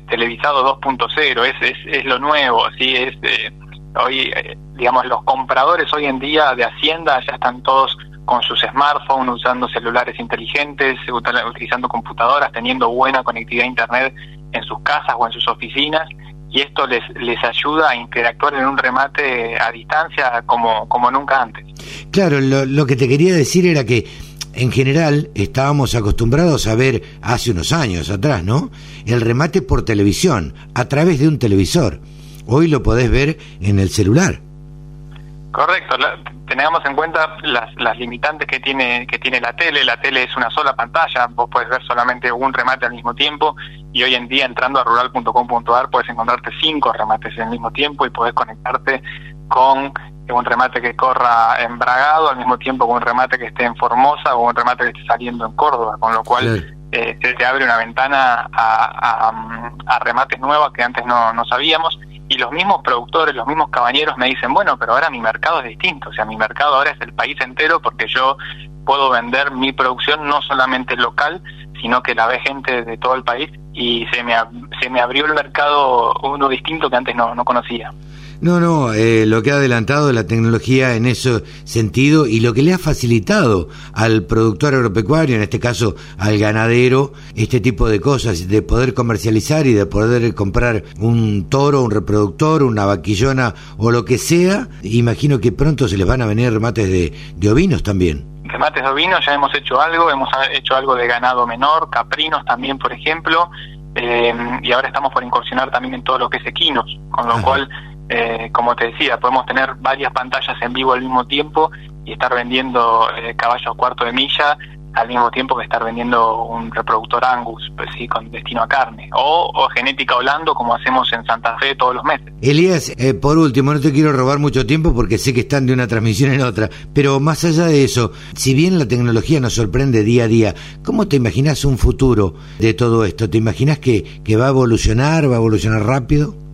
televisado 2.0, es, es, es, lo nuevo, así es. hoy, digamos, los compradores hoy en día de Hacienda ya están todos con sus smartphones, usando celulares inteligentes, utilizando computadoras, teniendo buena conectividad a Internet en sus casas o en sus oficinas, y esto les, les ayuda a interactuar en un remate a distancia como, como nunca antes. Claro, lo, lo que te quería decir era que en general estábamos acostumbrados a ver hace unos años atrás, ¿no? El remate por televisión, a través de un televisor. Hoy lo podés ver en el celular. Correcto, tenemos en cuenta las, las limitantes que tiene que tiene la tele. La tele es una sola pantalla, vos puedes ver solamente un remate al mismo tiempo y hoy en día entrando a rural.com.ar puedes encontrarte cinco remates al mismo tiempo y puedes conectarte con un remate que corra en Bragado al mismo tiempo con un remate que esté en Formosa o un remate que esté saliendo en Córdoba, con lo cual eh, se te abre una ventana a, a, a, remates nuevos que antes no, no sabíamos y los mismos productores, los mismos cabañeros me dicen, bueno, pero ahora mi mercado es distinto, o sea, mi mercado ahora es el país entero porque yo puedo vender mi producción no solamente local, sino que la ve gente de todo el país y se me, se me abrió el mercado uno distinto que antes no, no conocía. No, no, eh, lo que ha adelantado la tecnología en ese sentido y lo que le ha facilitado al productor agropecuario, en este caso al ganadero, este tipo de cosas, de poder comercializar y de poder comprar un toro, un reproductor, una vaquillona o lo que sea, imagino que pronto se les van a venir remates de, de ovinos también. Remates de ovinos, ya hemos hecho algo, hemos hecho algo de ganado menor, caprinos también, por ejemplo, eh, y ahora estamos por incursionar también en todo lo que es equinos, con lo cual eh, como te decía, podemos tener varias pantallas en vivo al mismo tiempo y estar vendiendo eh, caballos cuarto de milla al mismo tiempo que estar vendiendo un reproductor Angus, pues sí, con destino a carne, o, genética Holando, como hacemos en Santa Fe todos los meses. Elías, eh, por último, no te quiero robar mucho tiempo porque sé que están de una transmisión en otra, pero más allá de eso, si bien la tecnología nos sorprende día a día, ¿cómo te imaginas un futuro de todo esto? ¿Te imaginas que, que va a evolucionar, va a evolucionar rápido?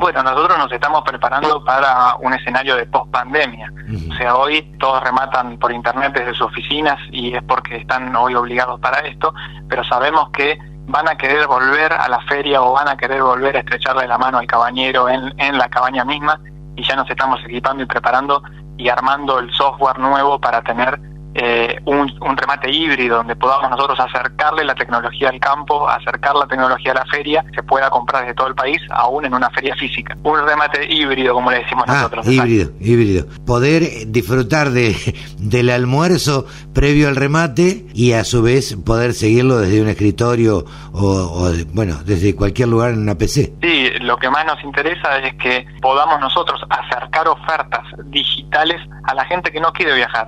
Bueno, nosotros nos estamos preparando para un escenario de post-pandemia. O sea, hoy todos rematan por internet desde sus oficinas y es porque están hoy obligados para esto, pero sabemos que van a querer volver a la feria o van a querer volver a estrecharle la mano al cabañero en, en la cabaña misma y ya nos estamos equipando y preparando y armando el software nuevo para tener eh, un, un, remate híbrido donde podamos nosotros acercarle la tecnología al campo, acercar la tecnología a la feria, se pueda comprar desde todo el país, aún en una feria física. Un remate híbrido, como le decimos ah, nosotros. Híbrido, híbrido. Poder disfrutar de, del almuerzo previo al remate y a su vez poder seguirlo desde un escritorio o, o bueno, desde cualquier lugar en una PC. Sí, lo que más nos interesa es que podamos nosotros acercar ofertas digitales a la gente que no quiere viajar.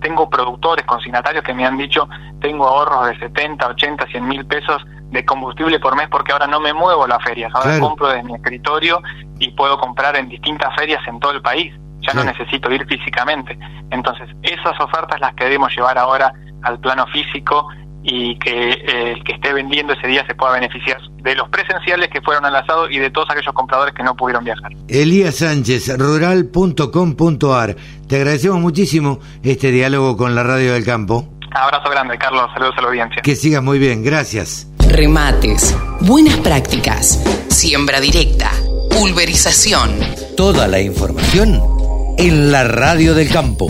Tengo productores, consignatarios que me han dicho, tengo ahorros de 70, 80, 100 mil pesos de combustible por mes porque ahora no me muevo a las ferias, ahora compro desde mi escritorio y puedo comprar en distintas ferias en todo el país, ya no necesito ir físicamente. Entonces, esas ofertas las queremos llevar ahora al plano físico y que eh, el que esté vendiendo ese día se pueda beneficiar de los presenciales que fueron al asado y de todos aquellos compradores que no pudieron viajar. Elías Sánchez, rural.com.ar. Te agradecemos muchísimo este diálogo con la Radio del Campo. Abrazo grande, Carlos. Saludos a la audiencia. Que sigas muy bien. Gracias. Remates, buenas prácticas, siembra directa, pulverización. Toda la información en la Radio del Campo.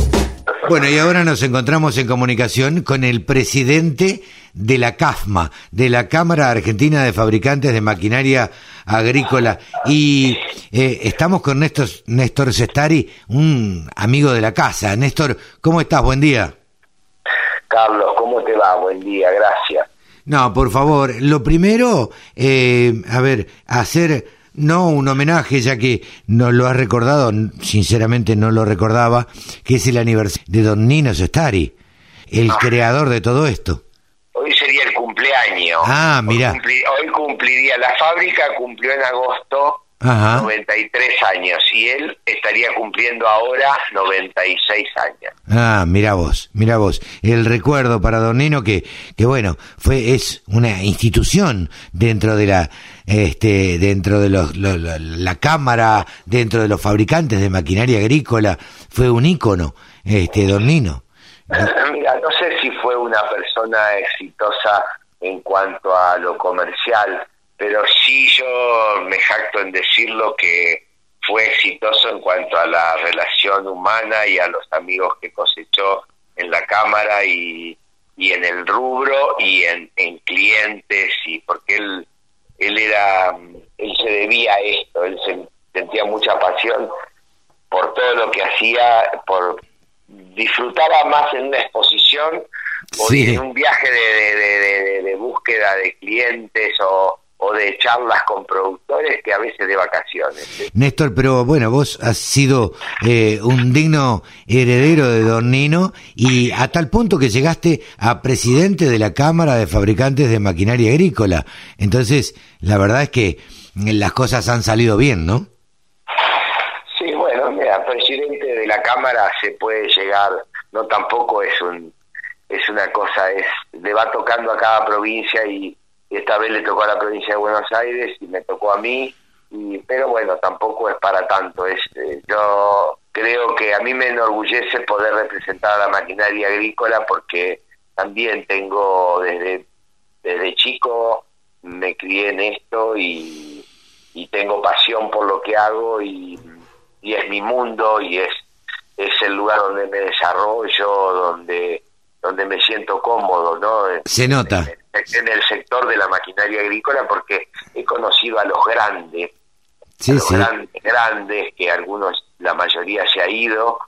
Bueno, y ahora nos encontramos en comunicación con el presidente de la CAFMA, de la Cámara Argentina de Fabricantes de Maquinaria Agrícola. Y eh, estamos con Néstor, Néstor Sestari, un amigo de la casa. Néstor, ¿cómo estás? Buen día. Carlos, ¿cómo te va? Buen día, gracias. No, por favor, lo primero, eh, a ver, hacer no un homenaje, ya que no lo has recordado, sinceramente no lo recordaba, que es el aniversario de Don Nino Sestari, el Ah. creador de todo esto. Hoy sería el cumpleaños. Ah. Hoy, cumpli- hoy cumpliría, la fábrica cumplió en agosto Ajá. 93 años y él estaría cumpliendo ahora 96 años. Ah, mira vos, mira vos. El recuerdo para Don Nino que, que bueno, fue, es una institución dentro de la, este, dentro de los, lo- lo- la cámara, dentro de los fabricantes de maquinaria agrícola, fue un ícono, este, Don Nino. Mira, no sé si fue una persona exitosa en cuanto a lo comercial, pero sí yo me jacto en decirlo que fue exitoso en cuanto a la relación humana y a los amigos que cosechó en la cámara y, y en el rubro y en, en clientes y porque él él era él se debía a esto él se, sentía mucha pasión por todo lo que hacía por disfrutaba más en una exposición o Sí. en un viaje de, de- de- de- de búsqueda de clientes o, o de charlas con productores que a veces de vacaciones. Néstor, pero bueno, vos has sido eh, un digno heredero de Don Nino y a tal punto que llegaste a presidente de la Cámara de Fabricantes de Maquinaria Agrícola. Entonces, la verdad es que eh, las cosas han salido bien, ¿no? Sí, bueno, mira, presidente de la Cámara se puede llegar, no tampoco es un es una cosa, es le va tocando a cada provincia y, y esta vez le tocó a la provincia de Buenos Aires y me tocó a mí, y, pero bueno, tampoco es para tanto. Es, eh, yo creo que a mí me enorgullece poder representar a la maquinaria agrícola porque también tengo desde, desde chico, me crié en esto y, y tengo pasión por lo que hago y, y es mi mundo y es, es el lugar donde me desarrollo, donde donde me siento cómodo, ¿no? Se nota. En el sector de la maquinaria agrícola porque he conocido a los grandes, Sí, los sí. grandes, grandes, que algunos, la mayoría se ha ido,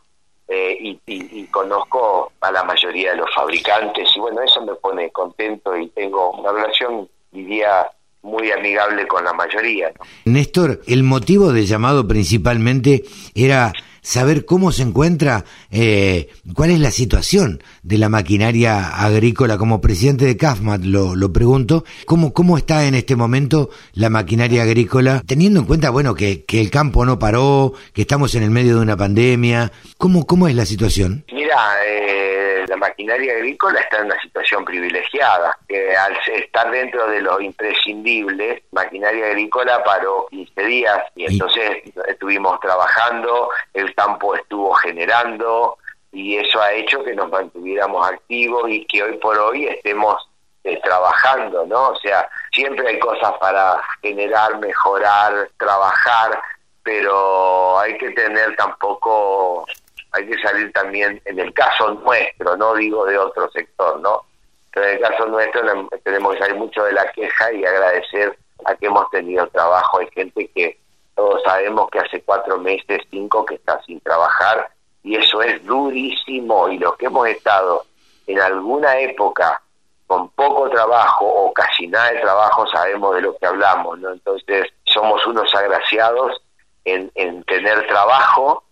eh, y, y- y conozco a la mayoría de los fabricantes, y bueno, eso me pone contento y tengo una relación, diría, muy amigable con la mayoría. ¿no? Néstor, el motivo del llamado principalmente era saber cómo se encuentra, eh, cuál es la situación de la maquinaria agrícola. Como presidente de CAFMAT lo, lo pregunto, ¿cómo, ¿cómo está en este momento la maquinaria agrícola? Teniendo en cuenta, bueno, que, que el campo no paró, que estamos en el medio de una pandemia, ¿cómo, cómo es la situación? Mira, eh, la maquinaria agrícola está en una situación privilegiada. que al estar dentro de lo imprescindible, maquinaria agrícola paró 15 días y entonces estuvimos trabajando, el campo estuvo generando y eso ha hecho que nos mantuviéramos activos y que hoy por hoy estemos eh, trabajando, ¿no? O sea, siempre hay cosas para generar, mejorar, trabajar, pero hay que tener tampoco hay que salir también, en el caso nuestro, no digo de otro sector, ¿no? Pero en el caso nuestro tenemos que salir mucho de la queja y agradecer a que hemos tenido trabajo. Hay gente que todos sabemos que hace cuatro meses, cinco, que está sin trabajar y eso es durísimo. Y los que hemos estado en alguna época con poco trabajo o casi nada de trabajo sabemos de lo que hablamos, ¿no? Entonces somos unos agraciados en, en tener trabajo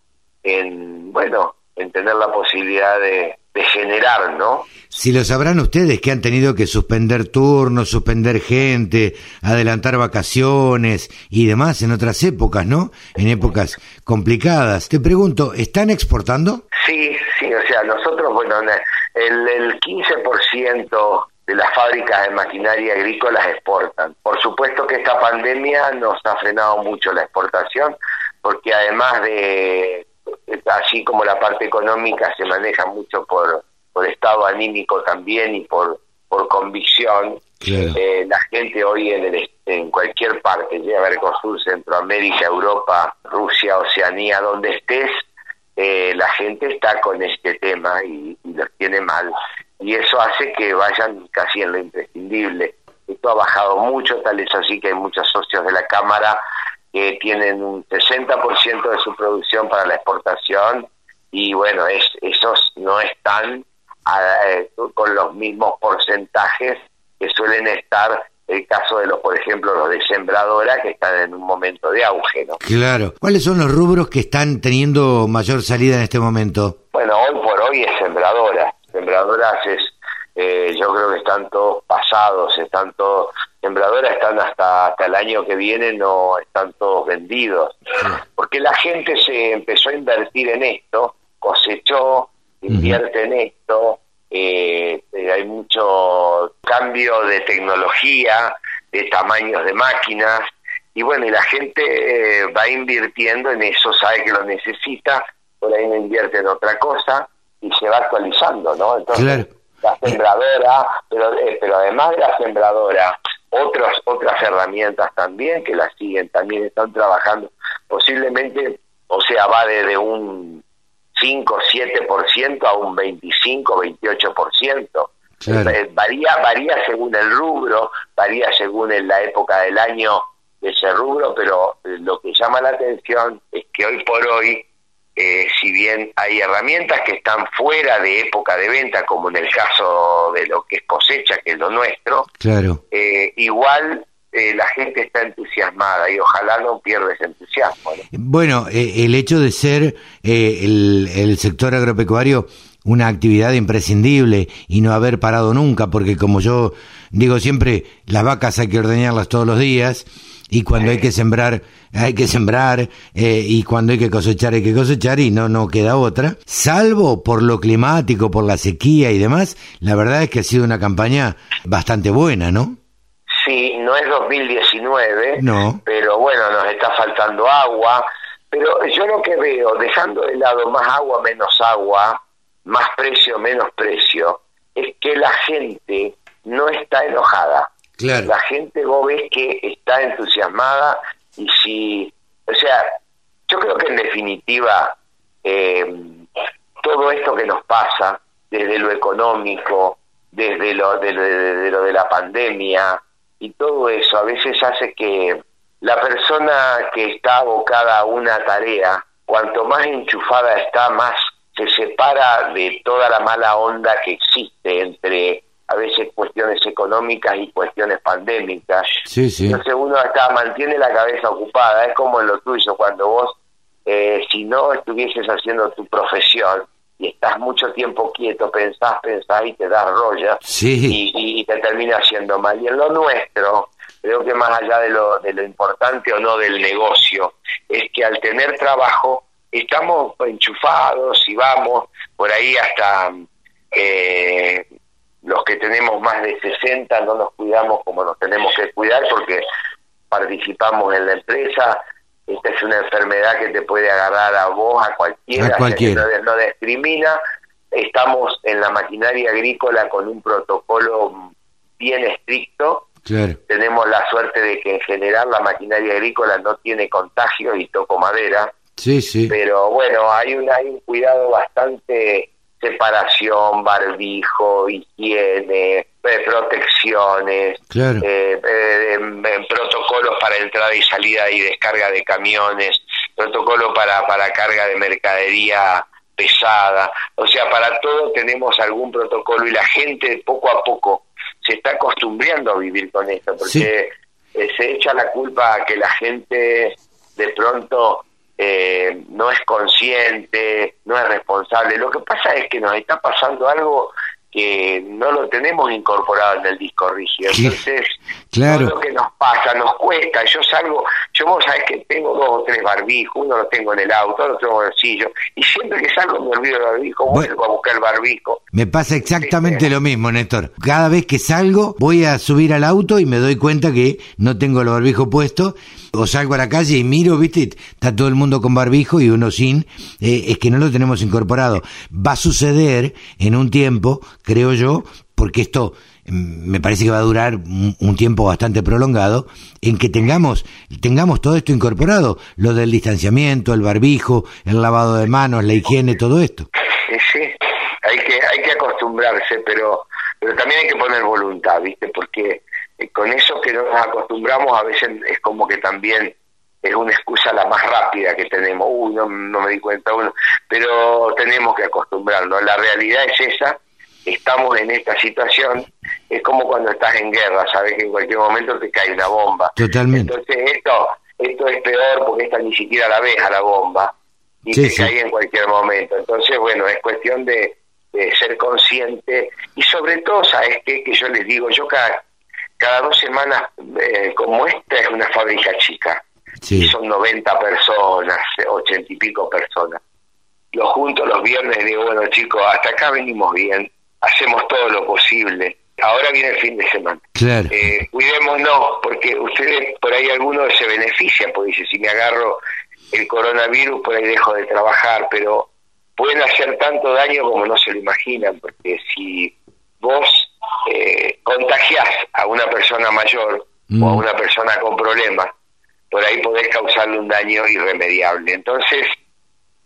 en, bueno, en tener la posibilidad de, de generar, ¿no? Si lo sabrán ustedes que han tenido que suspender turnos, suspender gente, adelantar vacaciones y demás en otras épocas, ¿no? En épocas complicadas. Te pregunto, ¿están exportando? Sí, sí, o sea, nosotros, bueno, el, el 15% de las fábricas de maquinaria agrícola exportan. Por supuesto que esta pandemia nos ha frenado mucho la exportación, porque además de, así como la parte económica se maneja mucho por, por estado anímico también y por, por convicción, eh, la gente hoy en, el, en cualquier parte, ya Mercosur, Centroamérica, Europa, Rusia, Oceanía, donde estés, eh, la gente está con este tema y, y los tiene mal y eso hace que vayan casi en lo imprescindible. Esto ha bajado mucho, tal es así que hay muchos socios de la Cámara que tienen un 60% de su producción para la exportación y bueno, es, esos no están eh, con los mismos porcentajes que suelen estar el caso de los, por ejemplo, los de sembradora que están en un momento de auge, ¿no? Claro. ¿Cuáles son los rubros que están teniendo mayor salida en este momento? Bueno, hoy por hoy es sembradora sembradoras es, eh, yo creo que están todos pasados, están todos, sembradoras están hasta, hasta el año que viene, no están todos vendidos, porque la gente se empezó a invertir en esto, cosechó, invierte en esto, eh, eh, hay mucho cambio de tecnología, de tamaños de máquinas, y bueno, y la gente va invirtiendo en eso, sabe que lo necesita, por ahí no invierte en otra cosa, y se va actualizando, ¿no? Entonces, la sembradora, pero, eh, pero además de la sembradora, otras otras herramientas también que la siguen, también están trabajando, posiblemente, o sea, va desde un 5, 7% a un 25, 28%. Eh, varía, varía según el rubro, varía según en la época del año de ese rubro, pero lo que llama la atención es que hoy por hoy eh, si bien hay herramientas que están fuera de época de venta, como en el caso de lo que es cosecha, que es lo nuestro, claro. Eh, igual eh, la gente está entusiasmada y ojalá no pierda ese entusiasmo. Bueno, el hecho de ser el, el sector agropecuario una actividad imprescindible y no haber parado nunca, porque como yo digo siempre, las vacas hay que ordeñarlas todos los días y cuando hay que sembrar hay que sembrar eh, y cuando hay que cosechar hay que cosechar y no no queda otra. Salvo por lo climático por la sequía y demás la verdad es que ha sido una campaña bastante buena no sí no es 2019 no. pero bueno nos está faltando agua. Pero yo lo que veo dejando de lado más agua menos agua más precio menos precio es que la gente no está enojada la gente vos ves que está entusiasmada y si, o sea, yo creo que en definitiva eh, todo esto que nos pasa, desde lo económico, desde lo de, lo de la pandemia y todo eso, a veces hace que la persona que está abocada a una tarea, cuanto más enchufada está, más se separa de toda la mala onda que existe entre a veces cuestiones económicas y cuestiones pandémicas. Sí, sí. Entonces uno acá mantiene la cabeza ocupada, es como en lo tuyo, cuando vos, eh, si no estuvieses haciendo tu profesión y estás mucho tiempo quieto, pensás, pensás y te das rolla sí. y, y, te termina haciendo mal. Y en lo nuestro, creo que más allá de lo, de lo importante o no del negocio, es que al tener trabajo estamos enchufados y vamos por ahí hasta... Eh, los que tenemos más de 60 no nos cuidamos como nos tenemos que cuidar porque participamos en la empresa. Esta es una enfermedad que te puede agarrar a vos, a cualquiera, a No, discrimina. Estamos en la maquinaria agrícola con un protocolo bien estricto. Tenemos la suerte de que en general la maquinaria agrícola no tiene contagio y toco madera. Sí, sí. Pero bueno, hay un, hay un cuidado bastante separación, barbijo, higiene, eh, protecciones, eh, eh, protocolos para entrada y salida y descarga de camiones, protocolo para, para carga de mercadería pesada, o sea, para todo tenemos algún protocolo y la gente poco a poco se está acostumbrando a vivir con esto, porque se echa la culpa a que la gente de pronto eh, no es consciente, no es responsable. Lo que pasa es que nos está pasando algo que no lo tenemos incorporado en el disco rígido. Entonces, claro. todo lo que nos pasa, nos cuesta. Yo salgo, yo vos sabés que tengo dos o tres barbijos, uno lo tengo en el auto, otro en el bolsillo, y siempre que salgo me olvido el barbijo, vuelvo a buscar el barbijo. Me pasa exactamente lo mismo, Néstor. Cada vez que salgo, voy a subir al auto y me doy cuenta que no tengo el barbijo puesto, o salgo a la calle y miro, viste, está todo el mundo con barbijo y uno sin, eh, es que no lo tenemos incorporado. Va a suceder en un tiempo creo yo, porque esto me parece que va a durar un, tiempo bastante prolongado, en que tengamos, tengamos todo esto incorporado, lo del distanciamiento, el barbijo, el lavado de manos, la higiene, todo esto. Sí, hay que, hay que acostumbrarse, pero, pero también hay que poner voluntad, ¿viste? Porque eh, con eso que nos acostumbramos a veces es como que también es una excusa la más rápida que tenemos. Uy, no, me di cuenta, uno, pero tenemos que acostumbrarnos. La realidad es esa estamos en esta situación, es como cuando estás en guerra, sabes que en cualquier momento te cae una bomba. Totalmente. Entonces esto, esto es peor porque esta ni siquiera la ves a la bomba y te cae en cualquier momento. Entonces, bueno, es cuestión de, ser consciente y sobre todo, ¿sabes qué? Que yo les digo, yo cada, cada dos semanas, eh, como esta es una fábrica chica, y son 90 personas, 80 y pico personas. Lo junto los viernes y digo, bueno chicos, hasta acá venimos bien, hacemos todo lo posible. Ahora viene el fin de semana. Claro. Eh, cuidémonos, porque ustedes, por ahí algunos se benefician, porque dice, si me agarro el coronavirus, por ahí dejo de trabajar, pero pueden hacer tanto daño como no se lo imaginan, porque si vos eh, contagiás a una persona mayor o a mm. una persona con problemas, por ahí podés causarle un daño irremediable. Entonces,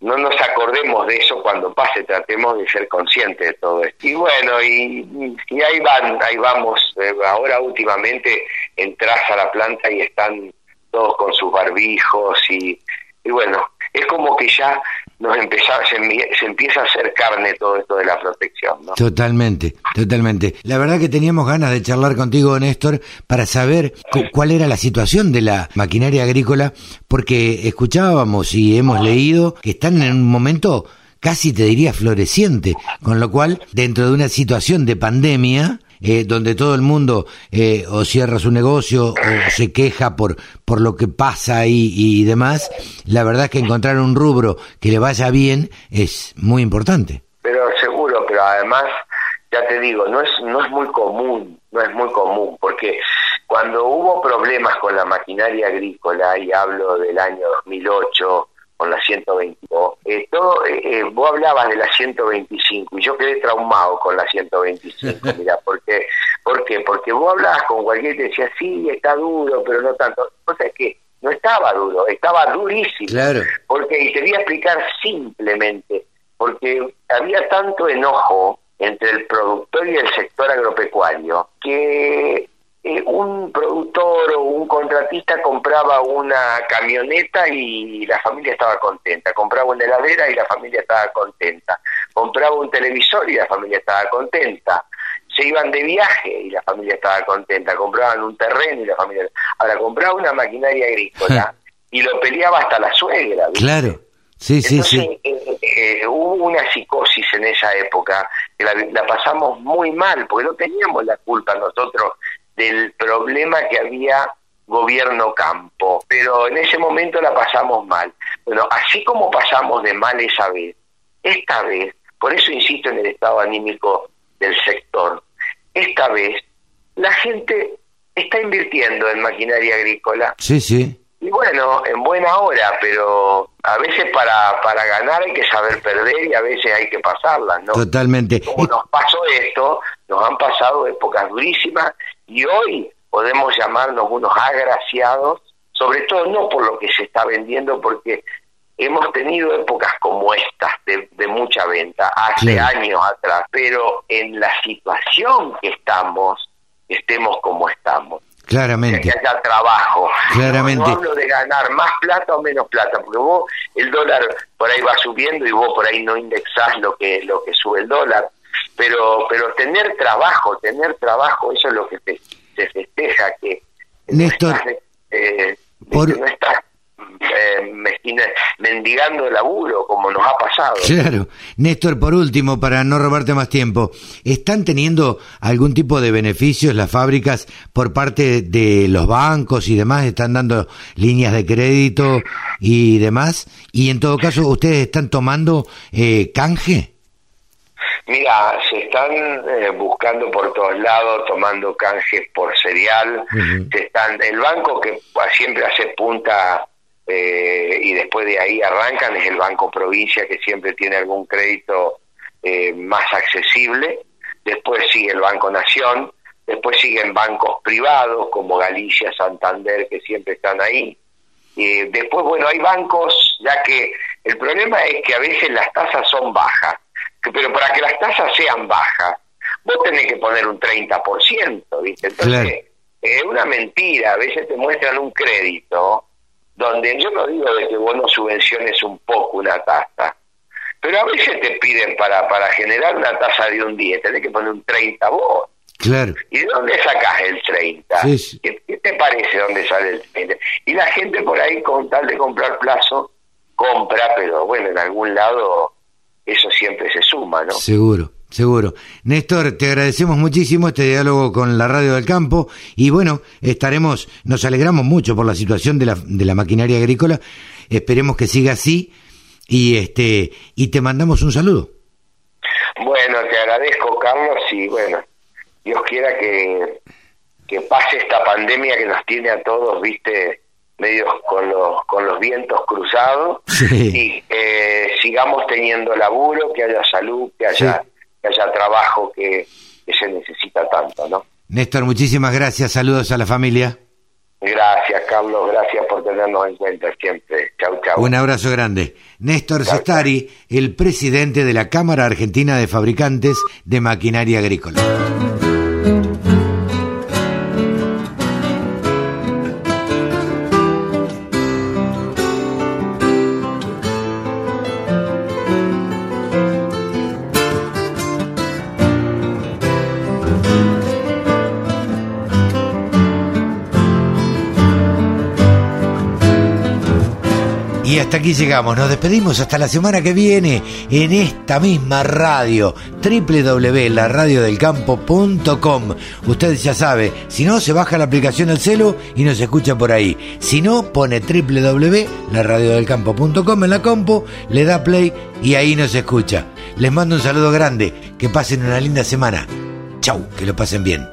no nos acordemos de eso cuando pase, tratemos de ser conscientes de todo esto. Y bueno, y, y ahí van, ahí vamos. Eh, ahora últimamente entras a la planta y están todos con sus barbijos y, y bueno, es como que ya nos empezaba, se, empieza a hacer carne todo esto de la protección. ¿no? Totalmente, totalmente. La verdad que teníamos ganas de charlar contigo, Néstor, para saber cuál era la situación de la maquinaria agrícola, porque escuchábamos y hemos leído que están en un momento casi te diría floreciente, con lo cual, dentro de una situación de pandemia, eh, donde todo el mundo eh, o cierra su negocio o se queja por, por lo que pasa ahí y demás, la verdad es que encontrar un rubro que le vaya bien es muy importante. Pero seguro, pero además, ya te digo, no es, no es muy común, no es muy común, porque cuando hubo problemas con la maquinaria agrícola, y hablo del año 2008, con la 122. Eh, todo, eh, eh, vos hablabas de la 125 y yo quedé traumado con la 125, mira, porque, ¿por qué? Porque vos hablabas con cualquiera y te decía, sí, está duro, pero no tanto. O sea, es que no estaba duro, estaba durísimo. Claro. Porque, y te voy a explicar simplemente, porque había tanto enojo entre el productor y el sector agropecuario que eh, un productor o un contratista compraba una camioneta y la familia estaba contenta, compraba una heladera y la familia estaba contenta, compraba un televisor y la familia estaba contenta, se iban de viaje y la familia estaba contenta, compraban un terreno y la familia... Ahora, compraba una maquinaria agrícola y lo peleaba hasta la suegra. Claro. Sí, sí, sí. Eh, eh, hubo una psicosis en esa época que la, la, pasamos muy mal, porque no teníamos la culpa nosotros del problema que había gobierno campo, pero en ese momento la pasamos mal. Bueno, así como pasamos de mal esa vez, esta vez, por eso insisto en el estado anímico del sector, esta vez la gente está invirtiendo en maquinaria agrícola. Sí, sí. Y bueno, en buena hora, pero a veces para, para ganar hay que saber perder y a veces hay que pasarlas, ¿no? Totalmente. Como nos pasó esto, nos han pasado épocas durísimas y hoy podemos llamarnos unos agraciados, sobre todo no por lo que se está vendiendo, porque hemos tenido épocas como estas de, mucha venta hace años atrás, pero en la situación que estamos, estemos como estamos. Claramente. Que haya trabajo. Claramente. No, hablo de ganar más plata o menos plata, porque vos el dólar por ahí va subiendo y vos por ahí no indexás lo que lo que sube el dólar pero pero tener trabajo, tener trabajo, eso es lo que se, festeja, que Néstor, eh, por, no estás eh, mendigando laburo, como nos ha pasado. Claro. Néstor, por último, para no robarte más tiempo, ¿están teniendo algún tipo de beneficios las fábricas por parte de los bancos y demás? ¿Están dando líneas de crédito y demás? Y en todo caso, ¿ustedes están tomando eh, canje? Mira, se están eh, buscando por todos lados, tomando canjes por cereal. están, el banco que siempre hace punta eh, y después de ahí arrancan es el Banco Provincia que siempre tiene algún crédito eh, más accesible. Después sigue el Banco Nación. Después siguen bancos privados como Galicia, Santander, que siempre están ahí. y después, bueno, hay bancos, ya que el problema es que a veces las tasas son bajas pero para que las tasas sean bajas, vos tenés que poner un 30%, ¿viste? Entonces, es una mentira, a veces te muestran un crédito donde yo no digo de que vos no subvenciones un poco una tasa, pero a veces te piden para, para generar una tasa de un 10, tenés que poner un 30 vos. Claro. ¿Y de dónde sacás el 30? ¿Qué, ¿Qué, te parece dónde sale el 30? Y la gente por ahí, con tal de comprar plazo, compra, pero bueno, en algún lado eso siempre se suma, ¿no? Seguro. Seguro. Néstor, te agradecemos muchísimo este diálogo con la Radio del Campo y bueno, estaremos, nos alegramos mucho por la situación de la, de la maquinaria agrícola, esperemos que siga así y este y te mandamos un saludo. Bueno, te agradezco Carlos y bueno, Dios quiera que, que pase esta pandemia que nos tiene a todos, viste, medios con los, con los vientos cruzados y eh, sigamos teniendo laburo, que haya salud, que haya, que haya trabajo que, se necesita tanto, ¿no? Néstor, muchísimas gracias, saludos a la familia. Gracias, Carlos, gracias por tenernos en cuenta siempre. Chau, chau. Un abrazo grande. Néstor Sestari, el presidente de la Cámara Argentina de Fabricantes de Maquinaria Agrícola. Y hasta aquí llegamos. Nos despedimos hasta la semana que viene en esta misma radio, www.laradiodelcampo.com. Usted ya sabe, si no, se baja la aplicación al celo y nos escucha por ahí. Si no, pone www.laradiodelcampo.com en la compo, le da play y ahí nos escucha. Les mando un saludo grande. Que pasen una linda semana. Chau, que lo pasen bien.